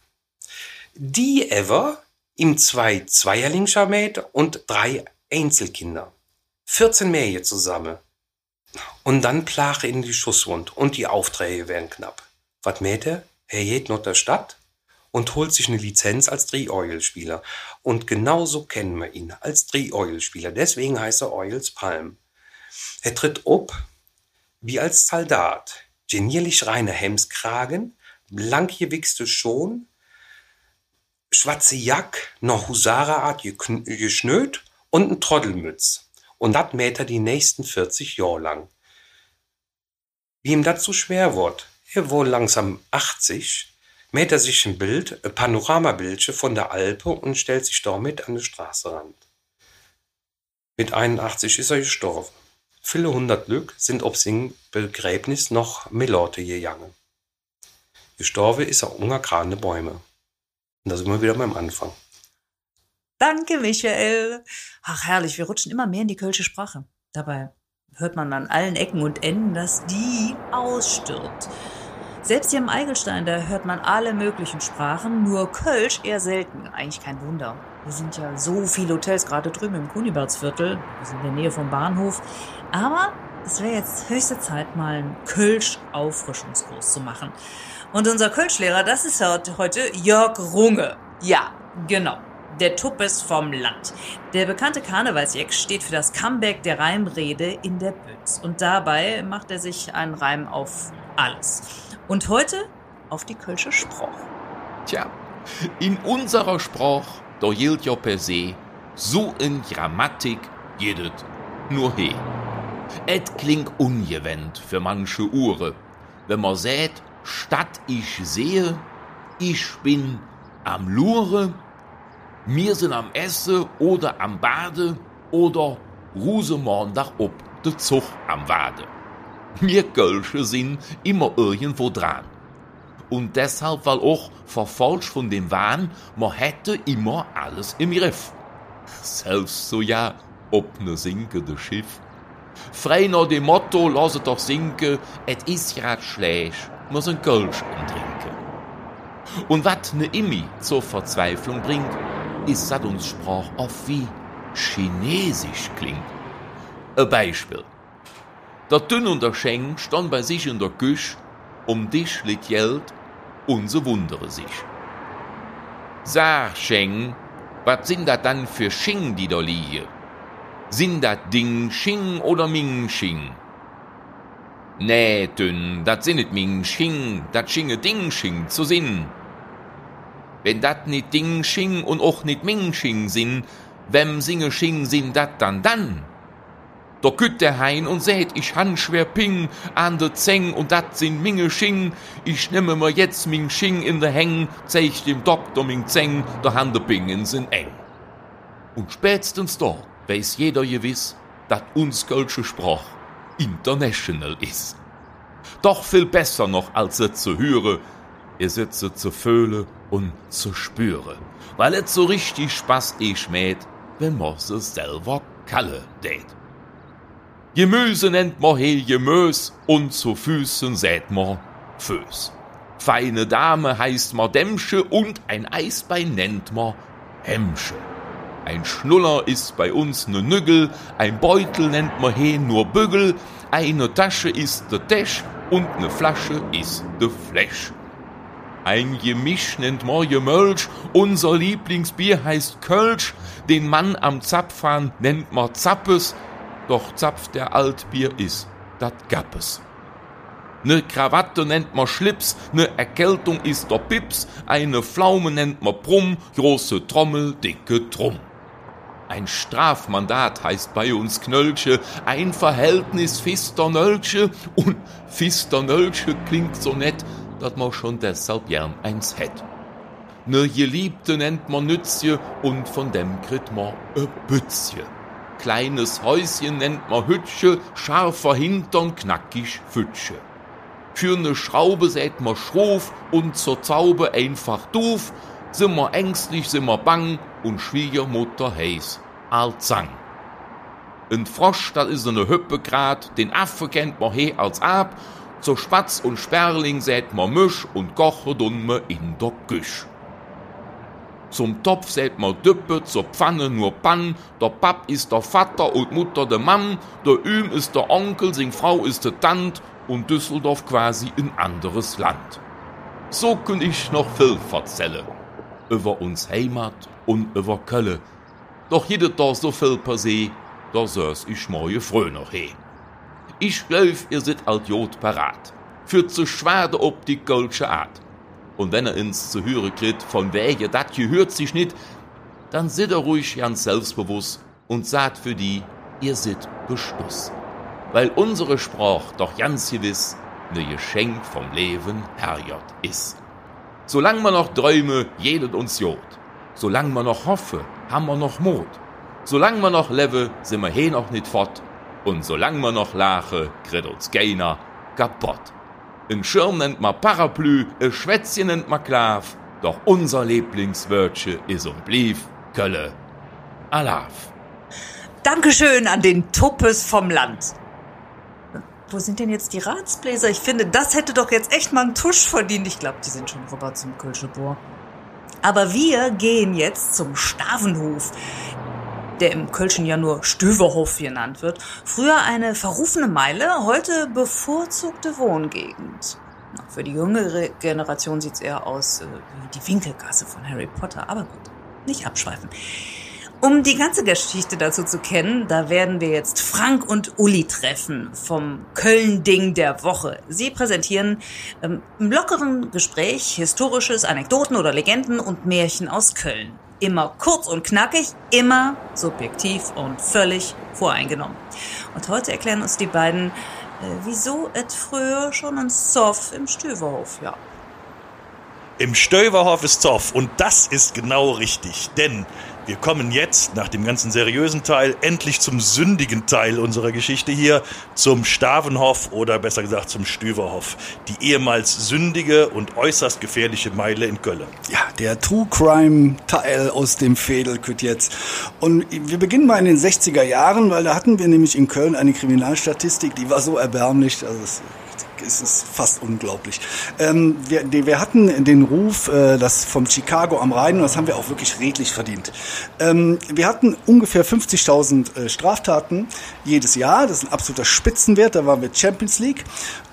Die ever ihm zwei Zweierlingscher mäht und drei Einzelkinder. 14 Mähe zusammen. Und dann plache in die Schusswund und die Aufträge werden knapp. Was mäht er? Er geht nach der Stadt und holt sich eine Lizenz als Dreh-Oil-Spieler. Und genauso kennen wir ihn als Dreh-Oil-Spieler. Deswegen heißt er Oils Palm. Er tritt ob wie als Soldat. Genierlich reiner Hemskragen, blank gewichste Schon, schwarze Jack, noch Husarerart geschnöt und ein Trottelmütz. Und dat mäht er die nächsten 40 Jahre lang. Wie ihm so schwer wird, er wohl langsam 80, mäht er sich ein Bild, ein Panoramabildchen von der Alpe und stellt sich damit an den Straßenrand. Mit 81 ist er gestorben. Viele hundert Glück sind ob sing Begräbnis noch Melorte gegangen. Gestorben ist er ungergrane Bäume. Und da sind wir wieder beim Anfang. Danke, Michael. Ach, herrlich, wir rutschen immer mehr in die kölsche Sprache. Dabei hört man an allen Ecken und Enden, dass die ausstirbt. Selbst hier im Eigelstein, da hört man alle möglichen Sprachen, nur Kölsch eher selten. Eigentlich kein Wunder. Hier sind ja so viele Hotels, gerade drüben im Kunibertsviertel. Wir in der Nähe vom Bahnhof. Aber es wäre jetzt höchste Zeit, mal einen Kölsch-Auffrischungskurs zu machen. Und unser Kölschlehrer, das ist heute Jörg Runge. Ja, genau. Der Tuppes vom Land. Der bekannte Karnevalsjeck steht für das Comeback der Reimrede in der Bütz. Und dabei macht er sich einen Reim auf alles. Und heute auf die Kölsche Spruch. Tja, in unserer Spruch, da gilt ja per se, so in Grammatik jedet nur he. Et klingt ungewöhnt für manche Uhren, wenn man sagt, statt ich sehe, ich bin am Lure, mir sind am Esse oder am Bade oder Rusemorn dach ob de Zug am Wade. Mir Gölsche sind immer irgendwo dran. Und deshalb, weil auch verfolgt von dem Wahn, man hätte immer alles im Griff. Selbst so ja, ob ne sinkende Schiff. Frei nach dem Motto, lasset doch sinken, et is grad schlecht, muss ein Kölsch umtrinken. Und wat ne Immi zur Verzweiflung bringt, ist, dat uns Sprach oft wie Chinesisch klingt. Ein Beispiel. Der Dünn und der Scheng stand bei sich in der Küche, um dich liegt Geld und sie wundere sich. Sag, Scheng, was sind dat dann für Sching, die da liegen? Sind dat Ding Sching oder Ming Sching? Nee, Dünn, dat sinnet Ming Sching, dat Schinge Ding Sching zu Sinn. Wenn dat nit Ding Sching und och nit Ming Sching sinn, wem singe Sching sind dat dann dann? Da kütt der Hein und sät, ich han schwer Ping an de Zeng und dat sind Minge Sching. Ich nehme mir jetzt Ming Sching in de Häng, zeig dem Doktor Ming Zeng, der Hande Pingen sind eng. Und spätestens da weiß jeder gewiss, dat uns Kölsche Sprach international ist. Doch viel besser noch als es zu hören, ihr sitze zu fühlen und zu spüren, weil es so richtig Spaß ich schmäht, wenn man es selber kalle dät. Gemüse nennt man he Gemüs und zu Füßen sät man Föß. Feine Dame heißt man Dämmsche und ein Eisbein nennt man Hemmsche. Ein Schnuller ist bei uns ne Nüggel, ein Beutel nennt man he nur Bügel, eine Tasche ist de Täsch und ne Flasche ist de Fläsch. Ein Gemisch nennt man Gemölsch, unser Lieblingsbier heißt Kölsch, den Mann am Zapfhahn nennt man Zappes, doch Zapf der Altbier ist, dat Gappes. Ne Krawatte nennt man Schlips, ne Erkältung ist der Pips, eine Pflaume nennt man Brumm, große Trommel, dicke Trumm. Ein Strafmandat heißt bei uns Knölsche, ein Verhältnis Fister Nölsche und Fister Nölsche klingt so nett, dat man schon deshalb gern eins hätt. Ne Geliebte nennt man Nützje und von dem kriegt man e Bützje. Kleines Häuschen nennt man Hütsche, scharfer Hintern, knackig Fütsche. Für ne Schraube sät man Schrof und zur Zaube einfach doof, sind wir ängstlich, sind wir bang und Schwiegermutter heiß Alzang. Ein Frosch, das is ne Hüppe grad, den Affe kennt man he als ab, zur Spatz und Sperling sät man Misch und koche dumme in der Küch. Zum Topf sät man Düppe, zur Pfanne nur Pann, der Pap ist der Vater und Mutter der Mann, der Üm ist der Onkel, sing Frau ist der Tant und Düsseldorf quasi ein anderes Land. So könnt ich noch viel verzelle. Über uns Heimat und über Kölle. Doch jede da so viel per se, da sös ich moje frö noch he. Ich glaub, ihr seid alt Jod parat. Für zu schwade ob die goldsche Art. Und wenn er ins zu hören kriegt, von wer dat gehört sich nicht, dann seid er ruhig ganz selbstbewusst und sagt für die, ihr seid Beschluss. Weil unsere Sprach doch ganz gewiss ne Geschenk vom Leben herjot is. Solang wir noch träume, jedet uns Jod. Solang wir noch hoffe, haben wir noch Mut. Solang wir noch lebe, sind wir he noch nicht fort. Und solang wir noch lache, kriegt uns keiner kaputt. Ein Schirm nennt man Parapluie, ein Schwätzchen nennt man Klav, doch unser Lieblingswörtche is und blieb Kölle. Alaf. Dankeschön an den Tuppes vom Land. Wo sind denn jetzt die Ratsbläser? Ich finde, das hätte doch jetzt echt mal einen Tusch verdient. Ich glaube, die sind schon rüber zum Kölschebohr. Aber wir gehen jetzt zum Stavenhof, der im Kölschen ja nur Stöverhof genannt wird. Früher eine verrufene Meile, heute bevorzugte Wohngegend. Für die jüngere Generation sieht's eher aus äh, wie die Winkelgasse von Harry Potter. Aber gut, nicht abschweifen. Um die ganze Geschichte dazu zu kennen, da werden wir jetzt Frank und Uli treffen vom Köln-Ding der Woche. Sie präsentieren ähm, im lockeren Gespräch historisches, Anekdoten oder Legenden und Märchen aus Köln. Immer kurz und knackig, immer subjektiv und völlig voreingenommen. Und heute erklären uns die beiden, äh, wieso et früher schon ein Soff im Stüverhof, ja. Im Stöverhof ist Zoff und das ist genau richtig, denn wir kommen jetzt nach dem ganzen seriösen Teil endlich zum sündigen Teil unserer Geschichte hier, zum Stavenhof oder besser gesagt zum Stüverhof, die ehemals sündige und äußerst gefährliche Meile in Köln. Ja, der True Crime Teil aus dem Fädelküt jetzt. Und wir beginnen mal in den 60er Jahren, weil da hatten wir nämlich in Köln eine Kriminalstatistik, die war so erbärmlich, also es es ist fast unglaublich. Ähm, wir, wir hatten den Ruf, äh, das vom Chicago am Rhein, und das haben wir auch wirklich redlich verdient. Ähm, wir hatten ungefähr 50.000 äh, Straftaten jedes Jahr. Das ist ein absoluter Spitzenwert. Da waren wir Champions League.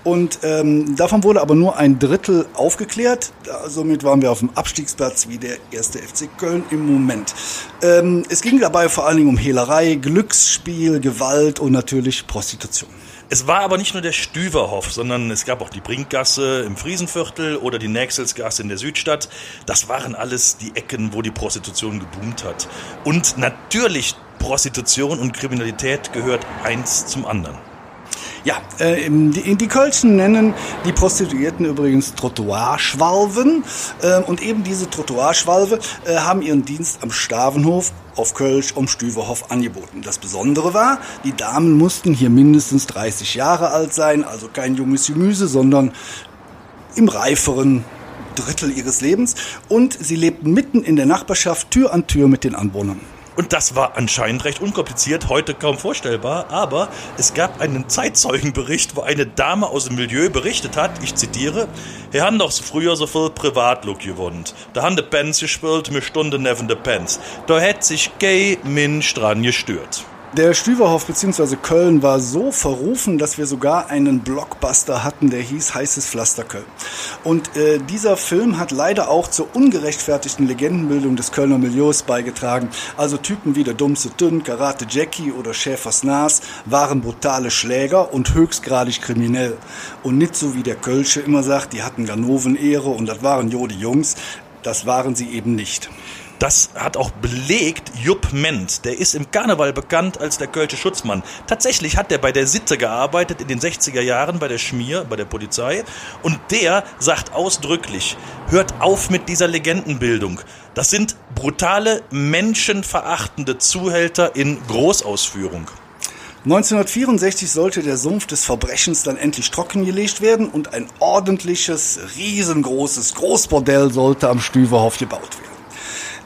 Und ähm, davon wurde aber nur ein Drittel aufgeklärt. Somit waren wir auf dem Abstiegsplatz wie der erste FC Köln im Moment. Ähm, es ging dabei vor allen Dingen um Hehlerei, Glücksspiel, Gewalt und natürlich Prostitution. Es war aber nicht nur der Stüverhof, sondern es gab auch die Brinkgasse im Friesenviertel oder die Nächselsgasse in der Südstadt. Das waren alles die Ecken, wo die Prostitution geboomt hat. Und natürlich, Prostitution und Kriminalität gehört eins zum anderen. Ja, äh, die, die Kölschen nennen die Prostituierten übrigens Trottoirschwalven. Äh, und eben diese Trottoirschwalve äh, haben ihren Dienst am Stavenhof auf Kölsch um Stüverhof angeboten. Das Besondere war, die Damen mussten hier mindestens 30 Jahre alt sein, also kein junges Gemüse, sondern im reiferen Drittel ihres Lebens. Und sie lebten mitten in der Nachbarschaft, Tür an Tür mit den Anwohnern. Und das war anscheinend recht unkompliziert, heute kaum vorstellbar, aber es gab einen Zeitzeugenbericht, wo eine Dame aus dem Milieu berichtet hat, ich zitiere, wir haben doch früher so viel Privatlook gewohnt. Da haben die Pens gespielt, mir Stunde neben de Pens. Da hätt sich gay Mensch dran gestört. Der Stüverhof bzw. Köln war so verrufen, dass wir sogar einen Blockbuster hatten, der hieß Heißes Pflaster Köln. Und äh, dieser Film hat leider auch zur ungerechtfertigten Legendenbildung des Kölner Milieus beigetragen. Also Typen wie der Dummste Dünn, Karate Jackie oder Schäfers Nas waren brutale Schläger und höchstgradig kriminell. Und nicht so wie der Kölsche immer sagt, die hatten Ganoven-Ehre und das waren Jodi Jungs. Das waren sie eben nicht. Das hat auch belegt Jupp Ment. Der ist im Karneval bekannt als der Kölsche Schutzmann. Tatsächlich hat er bei der Sitte gearbeitet in den 60er Jahren bei der Schmier, bei der Polizei. Und der sagt ausdrücklich, hört auf mit dieser Legendenbildung. Das sind brutale, menschenverachtende Zuhälter in Großausführung. 1964 sollte der Sumpf des Verbrechens dann endlich trockengelegt werden und ein ordentliches, riesengroßes Großbordell sollte am Stüverhof gebaut werden.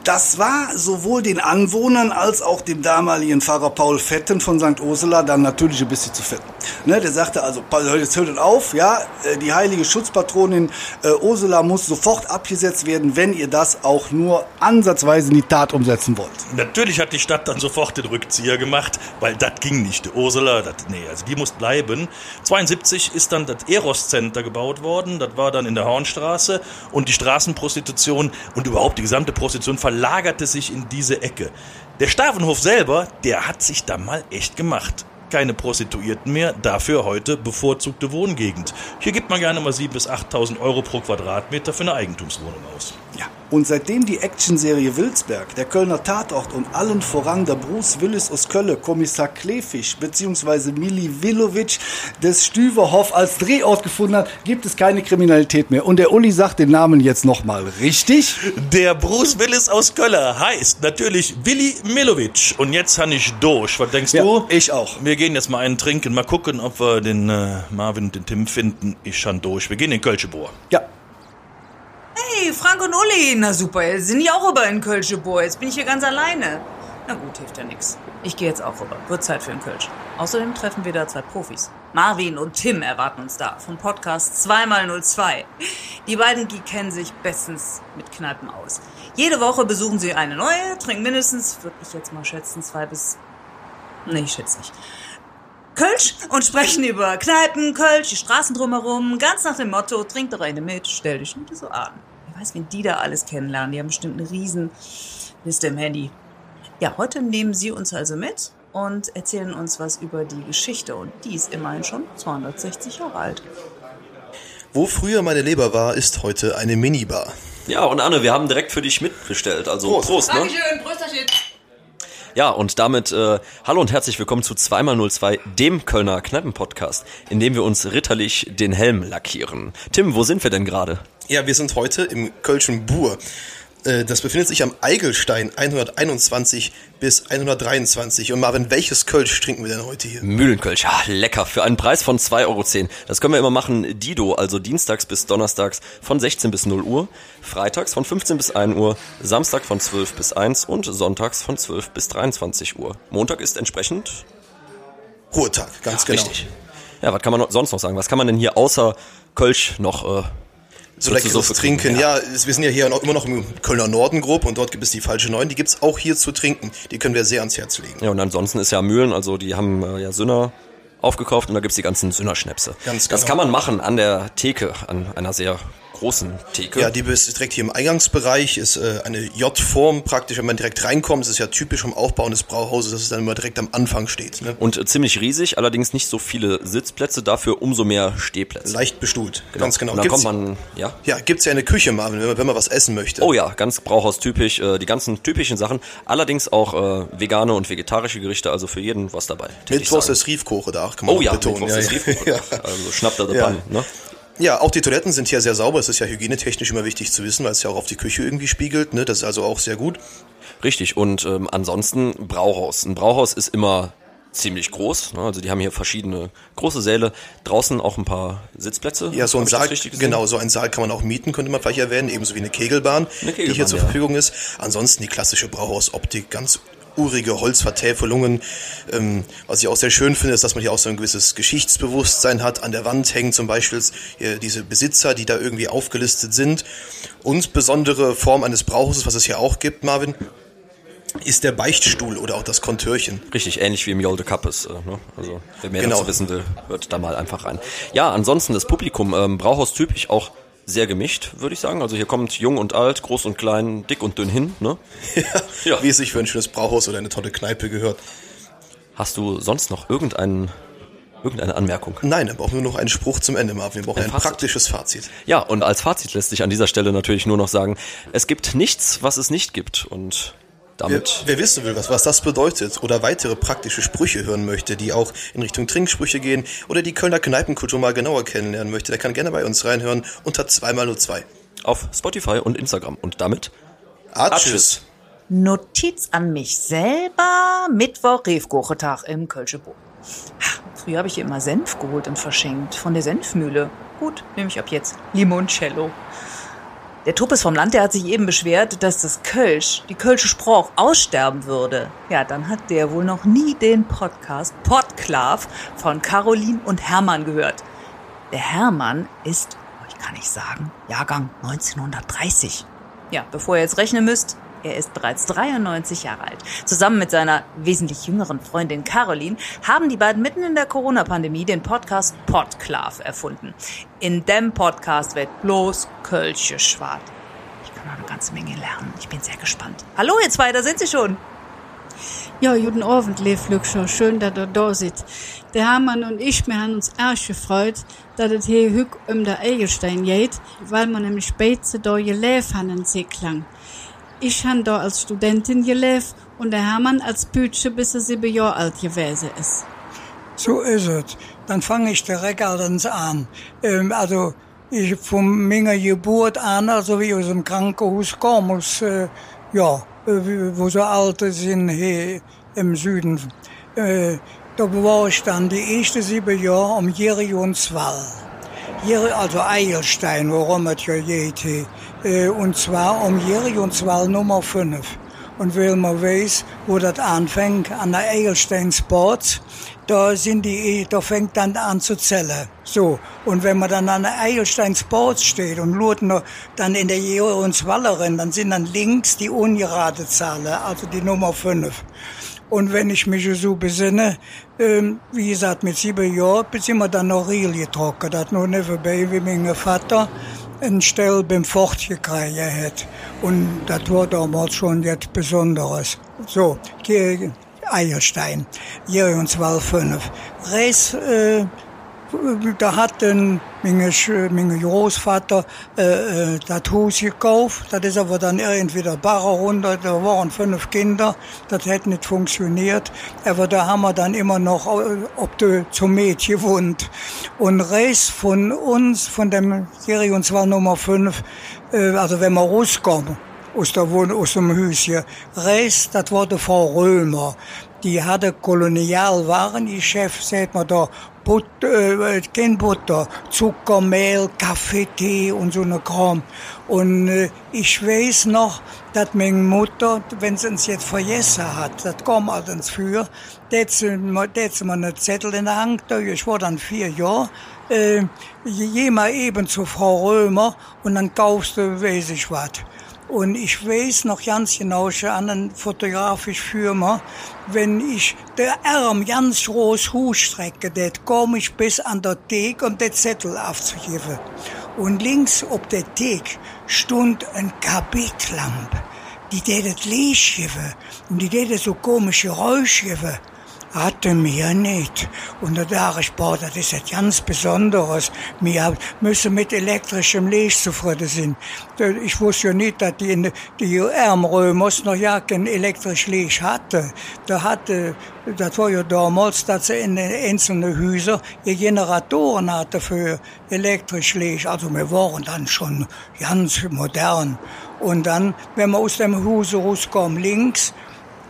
Das war sowohl den Anwohnern als auch dem damaligen Pfarrer Paul Fetten von St. Ursula dann natürlich ein bisschen zu fetten. Ne, der sagte also, jetzt hört auf, ja, äh, die heilige Schutzpatronin äh, Ursula muss sofort abgesetzt werden, wenn ihr das auch nur ansatzweise in die Tat umsetzen wollt. Natürlich hat die Stadt dann sofort den Rückzieher gemacht, weil das ging nicht. Ursula, das, nee, also die muss bleiben. 72 ist dann das Eros Center gebaut worden, das war dann in der Hornstraße und die Straßenprostitution und überhaupt die gesamte Prostitution verlagerte sich in diese Ecke. Der Stavenhof selber, der hat sich da mal echt gemacht. Keine Prostituierten mehr, dafür heute bevorzugte Wohngegend. Hier gibt man gerne mal 7.000 bis 8.000 Euro pro Quadratmeter für eine Eigentumswohnung aus. Ja. Und seitdem die Actionserie Wilsberg, der Kölner Tatort und allen voran der Bruce Willis aus Kölle, Kommissar Klefisch bzw. Mili Vilovic des Stüverhof als Drehort gefunden hat, gibt es keine Kriminalität mehr. Und der Uli sagt den Namen jetzt nochmal richtig. Der Bruce Willis aus Kölle heißt natürlich Willi Milovic. Und jetzt habe ich durch. Was denkst Ja, du? ich auch. Wir gehen jetzt mal einen trinken, mal gucken, ob wir den äh, Marvin und den Tim finden. Ich schon durch. Wir gehen in Kölschebohr. Ja, Hey, Frank und Uli. Na super, sind die auch rüber in Kölsche Bohr. Jetzt bin ich hier ganz alleine. Na gut, hilft ja nix. Ich gehe jetzt auch rüber. Wird Zeit für ein Kölsch. Außerdem treffen wir da zwei Profis. Marvin und Tim erwarten uns da vom Podcast 2x02. Die beiden die kennen sich bestens mit Kneipen aus. Jede Woche besuchen sie eine neue, trinken mindestens, würde ich jetzt mal schätzen, zwei bis... Nee, ich schätze nicht. Kölsch und sprechen über Kneipen, Kölsch, die Straßen drumherum, ganz nach dem Motto, trink doch eine mit, stell dich nicht so an. Wer weiß, wen die da alles kennenlernen. Die haben bestimmt eine riesen Liste im Handy. Ja, heute nehmen sie uns also mit und erzählen uns was über die Geschichte. Und die ist immerhin schon 260 Jahre alt. Wo früher meine Leber war, ist heute eine Minibar. Ja, und Anne, wir haben direkt für dich mitbestellt. Also Prost, ne? Prösterchen. Ja, und damit äh, hallo und herzlich willkommen zu 2x02, dem Kölner Kneipen-Podcast, in dem wir uns ritterlich den Helm lackieren. Tim, wo sind wir denn gerade? Ja, wir sind heute im Kölschen Bur. Äh, Das befindet sich am Eigelstein 121 bis 123. Und Marvin, welches Kölsch trinken wir denn heute hier? Mühlenkölsch, ja, lecker, für einen Preis von 2,10 Euro. Das können wir immer machen, Dido, also dienstags bis donnerstags von 16 bis 0 Uhr, freitags von 15 bis 1 Uhr, Samstag von 12 bis 1 und sonntags von 12 bis 23 Uhr. Montag ist entsprechend Ruhetag, ganz genau. richtig. Ja, was kann man sonst noch sagen? Was kann man denn hier außer Kölsch noch äh, So leckeres Suppe Trinken. Ja, es- wir sind ja hier immer noch im Kölner Norden grob und dort gibt es die falsche Neun. Die gibt's auch hier zu trinken. Die können wir sehr ans Herz legen. Ja, und ansonsten ist ja Mühlen, also die haben äh, ja Sünner aufgekauft und da gibt's die ganzen Sünner-Schnäpse. Ganz Das genau. kann man machen an der Theke, an einer sehr großen Theke. Ja, die ist direkt hier im Eingangsbereich, ist äh, eine J-Form praktisch, wenn man direkt reinkommt. Das ist ja typisch vom Aufbau eines Brauhauses, dass es dann immer direkt am Anfang steht. Ne? und äh, ziemlich riesig, allerdings nicht so viele Sitzplätze, dafür umso mehr Stehplätze. Leicht bestuhlt, ganz genau. Und dann Gibt's- kommt man, ja. Ja, gibt's ja eine Küche, Marvin, wenn man, wenn man was essen möchte. Oh ja, ganz Brauhaustypisch, äh, die ganzen typischen Sachen. Allerdings auch vegane und vegetarische Gerichte, also für jeden was dabei. Mittwochs ist Riefkoche da, kann man Oh ja, betonen. Mittwochs ist Riefkoche. *laughs* ja. Also schnappt er Ja. Pan, ne? Ja, auch die Toiletten sind hier sehr sauber. Das ist ja hygienetechnisch immer wichtig zu wissen, weil es ja auch auf die Küche irgendwie spiegelt. Ne? Das ist also auch sehr gut. Richtig, und ähm, ansonsten Brauhaus. Ein Brauhaus ist immer ziemlich groß. Ne? Also die haben hier verschiedene große Säle. Draußen auch ein paar Sitzplätze. Ja, so ein Saal, genau, so einen Saal kann man auch mieten, könnte man vielleicht erwähnen, ebenso wie eine Kegelbahn, Eine die hier Kegelbahn, zur ja. Verfügung ist. Ansonsten die klassische Brauhausoptik, ganz urige Holzvertäfelungen. Ähm, was ich auch sehr schön finde, ist, dass man hier auch so ein gewisses Geschichtsbewusstsein hat. An der Wand hängen zum Beispiel äh, diese Besitzer, die da irgendwie aufgelistet sind. Und besondere Form eines Brauches, was es hier auch gibt, Marvin, ist der Beichtstuhl oder auch das Kontörchen. Richtig ähnlich wie im Jolde Kappes. Äh, ne? Also wer mehr Genau. dazu wissen will, hört da mal einfach rein. Ja, ansonsten das Publikum, ähm, Brauhaustypisch auch sehr gemischt, würde ich sagen. Also hier kommt jung und alt, groß und klein, dick und dünn hin. Ne? *laughs* ja. Wie es sich für ein schönes Brauhaus oder eine tolle Kneipe gehört. Hast du sonst noch irgendeinen, irgendeine Anmerkung? Nein, wir brauchen nur noch einen Spruch zum Ende, Marvin. Wir brauchen Ein ein, Fazit. praktisches Fazit. Ja, und als Fazit lässt sich an dieser Stelle natürlich nur noch sagen, es gibt nichts, was es nicht gibt. Und damit wer wissen will, was, was das bedeutet oder weitere praktische Sprüche hören möchte, die auch in Richtung Trinksprüche gehen oder die Kölner Kneipenkultur mal genauer kennenlernen möchte, der kann gerne bei uns reinhören unter 2x02. auf Spotify und Instagram. Und damit Atschüss. Notiz an mich selber. Mittwoch, Refgurchetag im Kölsche Bo. Früher habe ich hier immer Senf geholt und verschenkt. Von der Senfmühle. Gut, nehme ich ab jetzt Limoncello. Der Tuppes vom Land, der hat sich eben beschwert, dass das Kölsch, die Kölsche Spruch, aussterben würde. Ja, dann hat der wohl noch nie den Podcast Podklav von Caroline und Hermann gehört. Der Hermann ist, oh, ich kann nicht sagen, Jahrgang 1930. Ja, bevor ihr jetzt rechnen müsst, er ist bereits 93 Jahre alt. Zusammen mit seiner wesentlich jüngeren Freundin Caroline haben die beiden mitten in der Corona-Pandemie den Podcast Podklav erfunden. In dem Podcast wird bloß Kölsche schwart. Ich kann noch eine ganze Menge lernen. Ich bin sehr gespannt. Hallo ihr zwei, da sind sie schon. Ja, guten Abend, Lev Lückscher. Schön, dass ihr da seid. Der Hermann und ich, wir haben uns erst gefreut, dass es hier hück um der Egelstein geht, weil wir nämlich später da gelebt haben in Seeklang. Ich han da als Studentin gelebt und der Hermann als Bütsche, bis er sieben Jahre alt gewesen ist. So ist es. Dann fange ich direkt allerdings an. Ähm, also ich von meiner Geburt an, also wie aus dem Krankenhaus aus, äh, ja, äh, wo so Alte sind hier im Süden. Äh, da war ich dann die ersten sieben Jahre um Jerionswall. Also Eilstein, worum es ja geht. Äh, und zwar um Jerionswall Nummer 5. Und weil man weiß, wo das anfängt, an der Eilstein Sports, da sind die, da fängt dann an zu zählen. So. Und wenn man dann an der Eilstein Sports steht und schaut noch dann in der Jerionswallerin, dann sind dann links die ungerade Zahlen, also die Nummer 5. Und wenn ich mich so besinne, ähm, wie gesagt, mit sieben Jahren sind wir dann noch Riel getrocknet. Das nur nicht vorbei, wie mein Vater einen Stell beim Fort gekriegt hat. Und das war damals schon jetzt Besonderes. So, Eierstein, Jerionswall 5. Reis, äh, da hat ein, mein, mein Großvater äh, äh, das Haus gekauft. Das ist aber dann irgendwie der Barre runter. Da waren fünf Kinder. Das hätte nicht funktioniert. Aber da haben wir dann immer noch äh, ob du zum Mädchen gewohnt. Und rechts von uns, von dem Serie, und zwar Nummer 5, äh, also wenn wir rauskommen, aus, der Wohn aus dem Häuschen. Reis, das war die Frau Römer. Die hatte Kolonialwaren, die Chef, sagt man da, Butter, äh, kein Butter, Zucker, Mehl, Kaffee, Tee und so eine Kram. Und äh, ich weiß noch, dass meine Mutter, wenn sie uns jetzt vergessen hat, das kam hat sie mir da hat sie mir einen Zettel in der Hand, da, ich war dann vier Jahre, äh, geh mal eben zu Frau Römer und dann kaufst du, weiß ich was. Und ich weiß noch ganz genau, ich an einen fotografisch Firma, wenn ich der Arm ganz groß hochstrecke, das komm ich bis an der Theke, um den Zettel aufzugeben. Und links ob der Theke stund ein Kabitlampe, die der das Licht geben und die der so komische Geräusche geben. Hatte mir nicht. Und da dachte ich, boah, das ist etwas ganz Besonderes. Wir müssen mit elektrischem Licht zufrieden sein. Ich wusste ja nicht, dass die, die Ärmrömers noch ja kein elektrisch Licht hatte. Da hatte, das war ja damals, dass sie in den einzelnen Häusern die Generatoren hatte für elektrisch Licht. Also wir waren dann schon ganz modern. Und dann, wenn man aus dem Haus rauskam, links,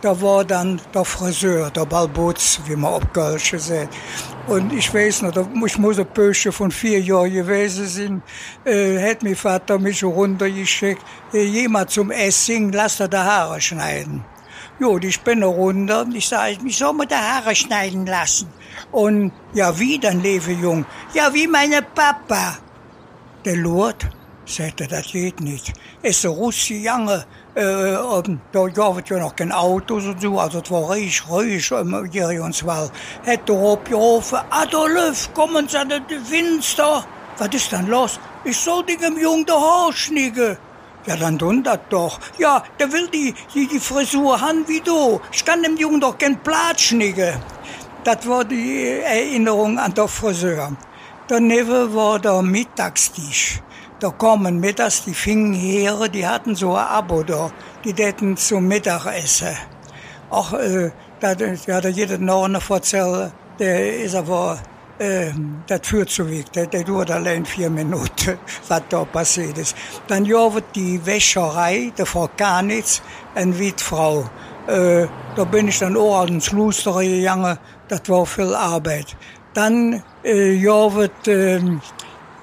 da war dann der Friseur, der Balbutz, wie man auf Kölsch sagt. Und ich weiß noch, ich muss ein Pösche von vier Jahren gewesen sein, äh, mein Vater mich runtergeschickt, äh, jemand zum Essing, lass dir die Haare schneiden. jo, die Spinne runter. Und ich sage, ich soll mir die Haare schneiden lassen. Und ja, wie dann, lebe jung? Ja, wie meine Papa. Der Lord sagte, das geht nicht. Ist so russische Jange. Äh, und da gab es ja noch kein Auto und so, also es war richtig ruhig im Jerionswald. Hätte er abgerufen, Adolf, kommen Sie an den Fenster. Was ist denn los? Ich soll dem Jungen der Haar schnicken. Ja, dann tun das doch. Ja, der will die, die, die Frisur haben wie du. Ich kann dem Jungen doch kein Platz schnicken. Das war die Erinnerung an der Friseur. Daneben war der Mittagstisch. Da kommen mittags die Fingenheere, die hatten so ein Abo da. Die täten zum Mittagessen. Ach, äh, da, ja, da jeder noch eine erzählen, der ist aber, äh, das führt zu weg. Der, der dauert allein vier Minuten, *laughs* was da passiert ist. Dann wird die Wäscherei, der Frau Kanitz, eine Wittfrau. Äh, da bin ich dann auch ans Luster gegangen, das war viel Arbeit. Dann äh, wird äh,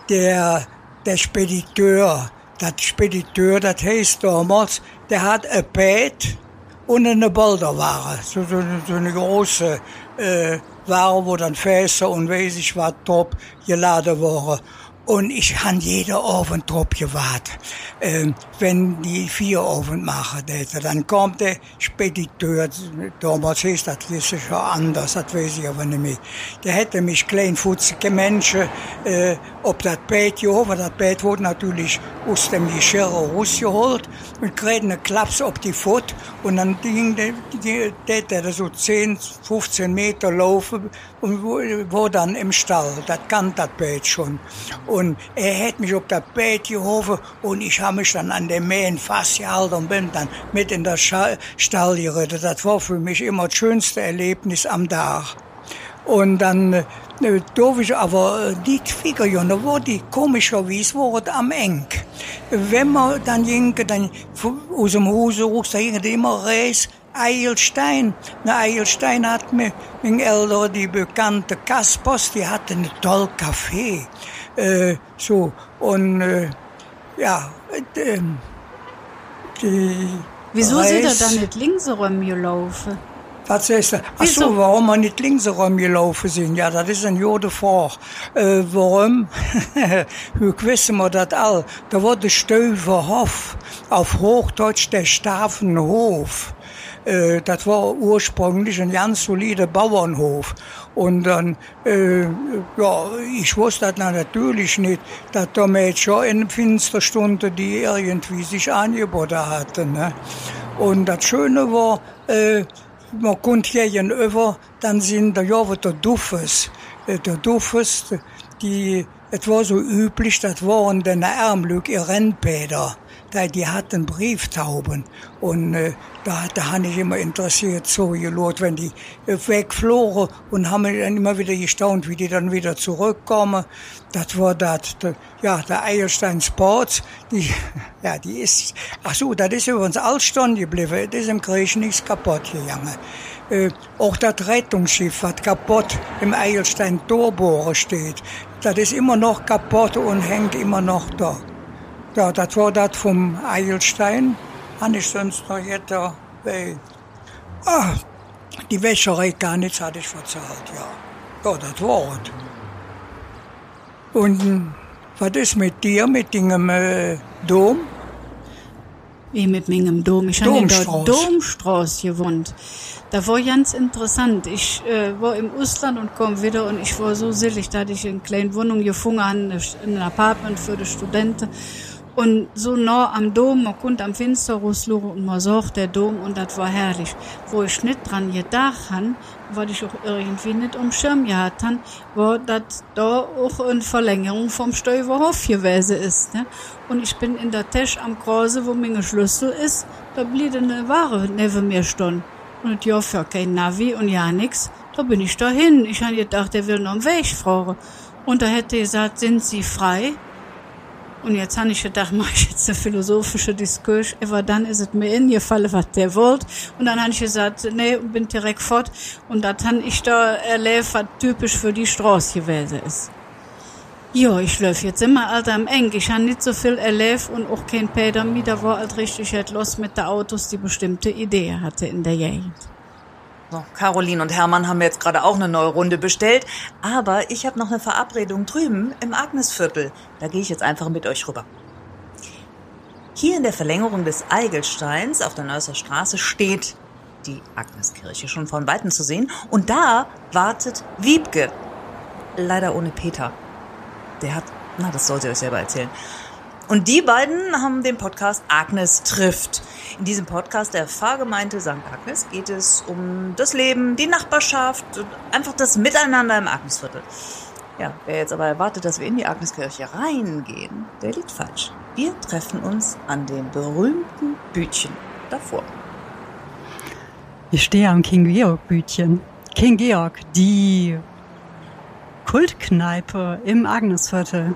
der, der Spediteur, das Spediteur, das heißt damals, der hat ein Bett und eine Boulderware, so, so, so eine große äh, Ware, wo dann Fässer und weiß ich was top geladen waren. Und ich han jeder Abend drauf gewartet. Ähm, wenn die vier Abend machen, dann kommt der Spediteur, damals hieß das, das ist schon anders, das weiß ich aber nicht mehr. Der hätte mich kleinfutzige Menschen, äh, ob das Bett geholt, das Bett wurde natürlich aus dem Geschirr rausgeholt und kriegt einen Klaps auf die Fuß und dann ging der, der, der so 10, 15 Meter laufen und war dann im Stall. Das kann das Bett schon. Und er hat mich auf das Bett geholfen und ich habe mich dann an dem Mähen festgehalten und bin dann mit in das Stall geritten. Das war für mich immer das schönste Erlebnis am Tag. Und dann äh, darf ich aber äh, die Figuren, da war die komischerweise war am eng. Wenn man dann ging, dann aus dem Hause raus, da ging immer Reis, Eilstein. Na, Eilstein hat mir, mein Eltern, die bekannte Kaspers, die hatte einen tollen Kaffee. Äh, so, und, äh, ja, äh, die Wieso Reis, sind er dann nicht links rumgelaufen? Was ist das? Ach so, warum wir nicht links rumgelaufen sind? Ja, das ist ein Jode Frage. Äh, warum? *laughs* Wie wissen wir das all? Da war der Stöverhof, auf Hochdeutsch der Stafenhof. Äh, das war ursprünglich ein ganz solider Bauernhof. Und dann, äh, ja, ich wusste das natürlich nicht, dass da Mädchen in Finsterstunde, die irgendwie sich angeboten hatten. Ne? Und das Schöne war, äh, man konnte hier über, dann sind da ja der Duffes. Äh, Der Duffes, die, es war so üblich, das waren den Ärmlück, ihr Rennbäder. Die, hatten Brieftauben. Und äh, da, da habe ich immer interessiert so gelot, wenn die äh, wegflogen und haben dann immer wieder gestaunt, wie die dann wieder zurückkommen. Das war das, ja, der Eierstein Sports, die, *laughs* ja, die ist, ach so, das ist übrigens alles stehen geblieben. Das ist im Krieg nichts kaputt gegangen. Äh, auch das Rettungsschiff, was kaputt im Eilstein Torbohre steht, das ist immer noch kaputt und hängt immer noch da. Ja, das war das vom Eilstein. Habe ich sonst noch jetzt weil, ah, die Wäscherei gar nichts hatte ich verzahlt, ja. Ja, das war es. Und was ist mit dir, mit dem äh, Dom? Wie mit meinem Dom. Ich habe in der Domstraß. Domstraße gewohnt. Da war ganz interessant. Ich äh, war im Ausland und komme wieder und ich war so selig, da hatte ich eine kleine Wohnung gefunden, ein Apartment für die Studenten. Und so nah am Dom, man konnte am Fenster rausschauen und man sah der Dom und das war herrlich. Wo ich nicht dran gedacht habe, weil ich auch irgendwie nicht am Schirm gehabt habe, war, dass da auch eine Verlängerung vom Steuerhof gewesen ist. Ne? Und ich bin in der Tasche am Krause, wo mein Schlüssel ist, da blieb eine Ware neben mir stehen. Und ja, für kein Navi und ja nix, da bin ich dahin. Ich habe gedacht, der will noch einen Weg fragen. Und da hätte er gesagt, sind Sie frei? Und jetzt habe ich gedacht, mache ich jetzt eine philosophische Diskurs, aber dann ist es mir ingefallen, was der wollte. Und dann habe ich gesagt, nee, und bin direkt fort. Und das habe ich da erlebt, was typisch für die Straße gewesen ist. Ja, ich läuft jetzt immer alter am eng. Ich habe nicht so viel erlebt und auch kein Peter Mieter war alt richtig halt los mit der Autos, die bestimmte Idee hatte in der Gegend. So, Caroline und Hermann haben jetzt gerade auch eine neue Runde bestellt, aber ich habe noch eine Verabredung drüben im Agnesviertel. Da gehe ich jetzt einfach mit euch rüber. Hier in der Verlängerung des Eigelsteins auf der Neusser Straße steht die Agneskirche schon von Weitem zu sehen und da wartet Wiebke. Leider ohne Peter. Der hat, na, das soll sie euch selber erzählen. Und die beiden haben den Podcast Agnes trifft. In diesem Podcast der Pfarrgemeinde St. Agnes geht es um das Leben, die Nachbarschaft und einfach das Miteinander im Agnesviertel. Ja, wer jetzt aber erwartet, dass wir in die Agneskirche reingehen, der liegt falsch. Wir treffen uns an dem berühmten Bütchen davor. Ich stehe am King Georg Bütchen. King Georg, die Kultkneipe im Agnesviertel.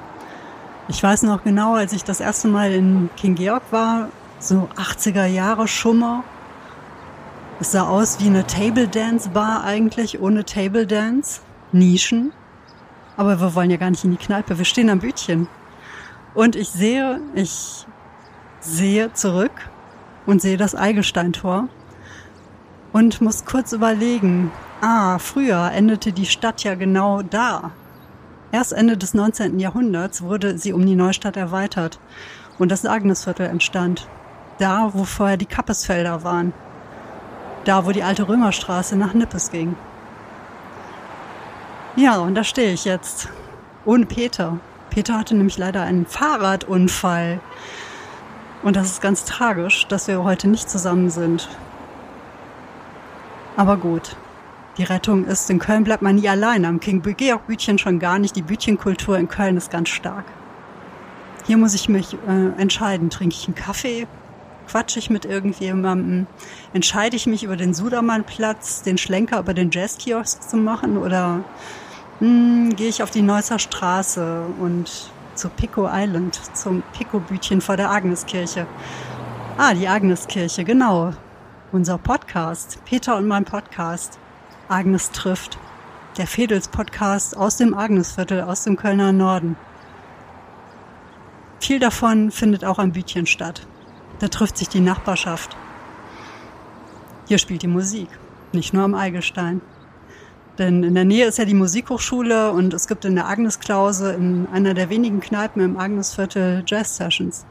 Ich weiß noch genau, als ich das erste Mal in King Georg war, so 80er Jahre Schummer. Es sah aus wie eine Table Dance Bar eigentlich, ohne Table Dance. Nischen. Aber wir wollen ja gar nicht in die Kneipe, wir stehen am Bütchen. Und ich sehe, ich sehe zurück und sehe das Eigelsteintor und muss kurz überlegen, ah, früher endete die Stadt ja genau da. Erst Ende des 19. Jahrhunderts wurde sie um die Neustadt erweitert und das Agnesviertel entstand. Da, wo vorher die Kappesfelder waren. Da, wo die alte Römerstraße nach Nippes ging. Ja, und da stehe ich jetzt. Ohne Peter. Peter hatte nämlich leider einen Fahrradunfall. Und das ist ganz tragisch, dass wir heute nicht zusammen sind. Aber gut. Die Rettung ist, in Köln bleibt man nie allein. Am King Georg Bütchen schon gar nicht. Die Bütchenkultur in Köln ist ganz stark. Hier muss ich mich äh, entscheiden. Trinke ich einen Kaffee? Quatsche ich mit irgendjemandem? Entscheide ich mich über den Sudermannplatz, den Schlenker über den Jazzkiosk zu machen? Oder hm, gehe ich auf die Neusser Straße und zu Pico Island, zum Pico-Bütchen vor der Agneskirche? Ah, die Agneskirche, genau. Unser Podcast, Peter und mein Podcast. Agnes trifft. Der Fedels Podcast aus dem Agnesviertel, aus dem Kölner Norden. Viel davon findet auch am Bütchen statt. Da trifft sich die Nachbarschaft. Hier spielt die Musik, nicht nur am Eigelstein. Denn in der Nähe ist ja die Musikhochschule und es gibt in der Agnesklause in einer der wenigen Kneipen im Agnesviertel Jazz Sessions.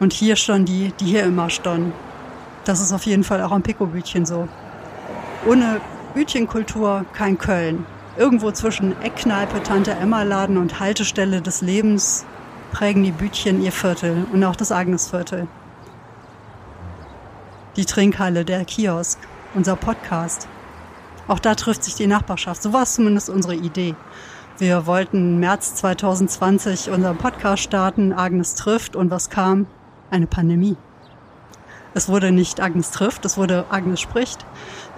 Und hier schon die, die hier immer standen. Das ist auf jeden Fall auch am Pico-Bütchen so. Ohne Bütchenkultur kein Köln. Irgendwo zwischen Eckkneipe, Tante Emma Laden und Haltestelle des Lebens prägen die Bütchen ihr Viertel und auch das Agnesviertel. Die Trinkhalle, der Kiosk, unser Podcast. Auch da trifft sich die Nachbarschaft. So war es zumindest unsere Idee. Wir wollten März 2020 unseren Podcast starten, Agnes trifft und was kam? Eine Pandemie. Es wurde nicht Agnes trifft, es wurde Agnes spricht.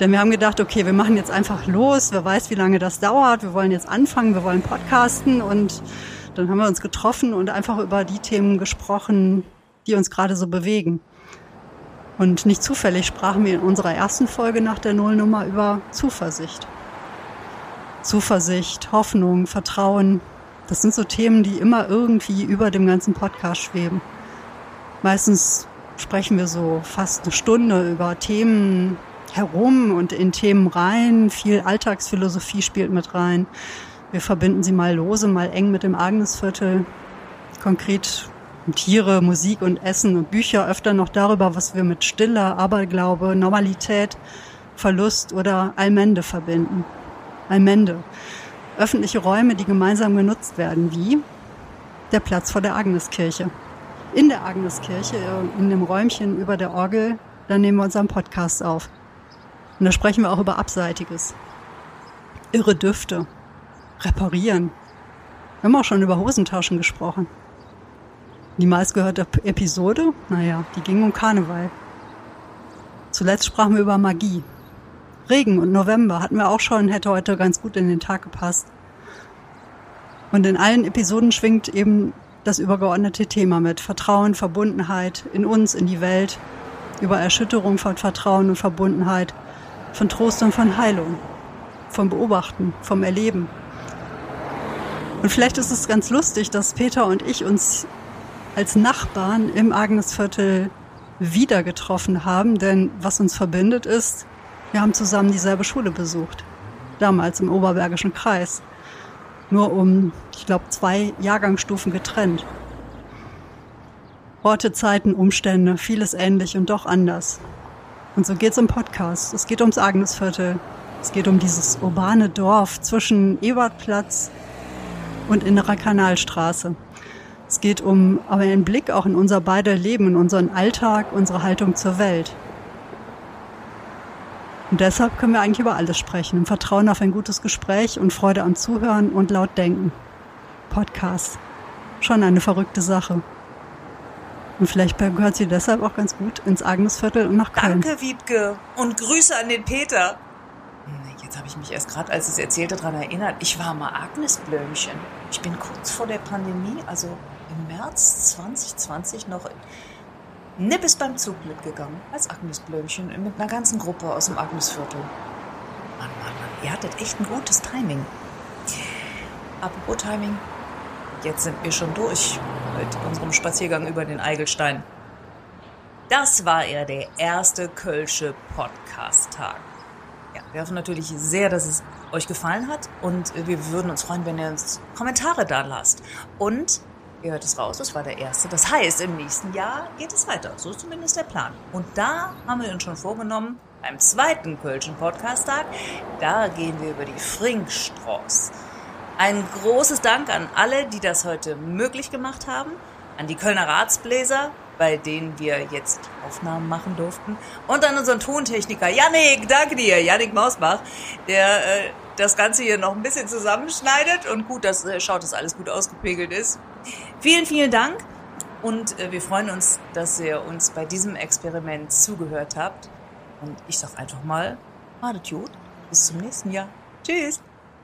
Denn wir haben gedacht, okay, wir machen jetzt einfach los. Wer weiß, wie lange das dauert. Wir wollen jetzt anfangen, wir wollen podcasten. Und dann haben wir uns getroffen und einfach über die Themen gesprochen, die uns gerade so bewegen. Und nicht zufällig sprachen wir in unserer ersten Folge nach der Nullnummer über Zuversicht. Zuversicht, Hoffnung, Vertrauen. Das sind so Themen, die immer irgendwie über dem ganzen Podcast schweben. Meistens sprechen wir so fast eine Stunde über Themen herum und in Themen rein. Viel Alltagsphilosophie spielt mit rein. Wir verbinden sie mal lose, mal eng mit dem Agnesviertel. Konkret Tiere, Musik und Essen und Bücher öfter noch darüber, was wir mit Stille, Aberglaube, Normalität, Verlust oder Allmende verbinden. Allmende. Öffentliche Räume, die gemeinsam genutzt werden, wie der Platz vor der Agneskirche in der Agneskirche, äh, in dem Räumchen über der Orgel, da nehmen wir unseren Podcast auf. Und da sprechen wir auch über Abseitiges. Irre Düfte. Reparieren. Wir haben auch schon über Hosentaschen gesprochen. Die meistgehörte Episode, naja, die ging um Karneval. Zuletzt sprachen wir über Magie. Regen und November hatten wir auch schon, hätte heute ganz gut in den Tag gepasst. Und in allen Episoden schwingt eben das übergeordnete Thema mit Vertrauen, Verbundenheit in uns, in die Welt, über Erschütterung von Vertrauen und Verbundenheit, von Trost und von Heilung, vom Beobachten, vom Erleben. Und vielleicht ist es ganz lustig, dass Peter und ich uns als Nachbarn im Agnesviertel wieder getroffen haben, denn was uns verbindet ist, wir haben zusammen dieselbe Schule besucht. Damals im Oberbergischen Kreis. Nur um, ich glaube, zwei Jahrgangsstufen getrennt. Orte, Zeiten, Umstände, vieles ähnlich und doch anders. Und so geht's im Podcast. Es geht ums Agnesviertel. Es geht um dieses urbane Dorf zwischen Ebertplatz und Innerer Kanalstraße. Es geht um aber einen Blick auch in unser beider Leben, in unseren Alltag, unsere Haltung zur Welt. Und deshalb können wir eigentlich über alles sprechen, im Vertrauen auf ein gutes Gespräch und Freude am Zuhören und laut denken. Podcast. Schon eine verrückte Sache. Und vielleicht gehört sie deshalb auch ganz gut ins Agnesviertel und nach Köln. Danke, Wiebke. Und Grüße an den Peter. Jetzt habe ich mich erst gerade, als es erzählte, daran erinnert. Ich war mal Agnesblömchen. Ich bin kurz vor der Pandemie, also im März 2020 noch Nippes beim Zug mitgegangen, als Agnesblömchen, mit einer ganzen Gruppe aus dem Agnesviertel. Mann, Mann, Mann, ihr hattet echt ein gutes Timing. Apropos Timing, jetzt sind wir schon durch mit unserem Spaziergang über den Eigelstein. Das war ja der erste Kölsche Podcast-Tag. Ja, wir hoffen natürlich sehr, dass es euch gefallen hat und wir würden uns freuen, wenn ihr uns Kommentare da lasst. Und ihr hört es raus, das war der erste. Das heißt, im nächsten Jahr geht es weiter. So ist zumindest der Plan. Und da haben wir uns schon vorgenommen, beim zweiten Kölschen Podcast-Tag, da gehen wir über die Frinkstraße. Ein großes Dank an alle, die das heute möglich gemacht haben, an die Kölner Ratsbläser, bei denen wir jetzt Aufnahmen machen durften, und an unseren Tontechniker Yannick, danke dir, Yannick Mausbach, der äh, das Ganze hier noch ein bisschen zusammenschneidet und gut, dass äh, schaut, dass alles gut ausgepegelt ist. Vielen, vielen Dank und äh, wir freuen uns, dass ihr uns bei diesem Experiment zugehört habt. Und ich sag einfach mal, madet gut, bis zum nächsten Jahr. Tschüss.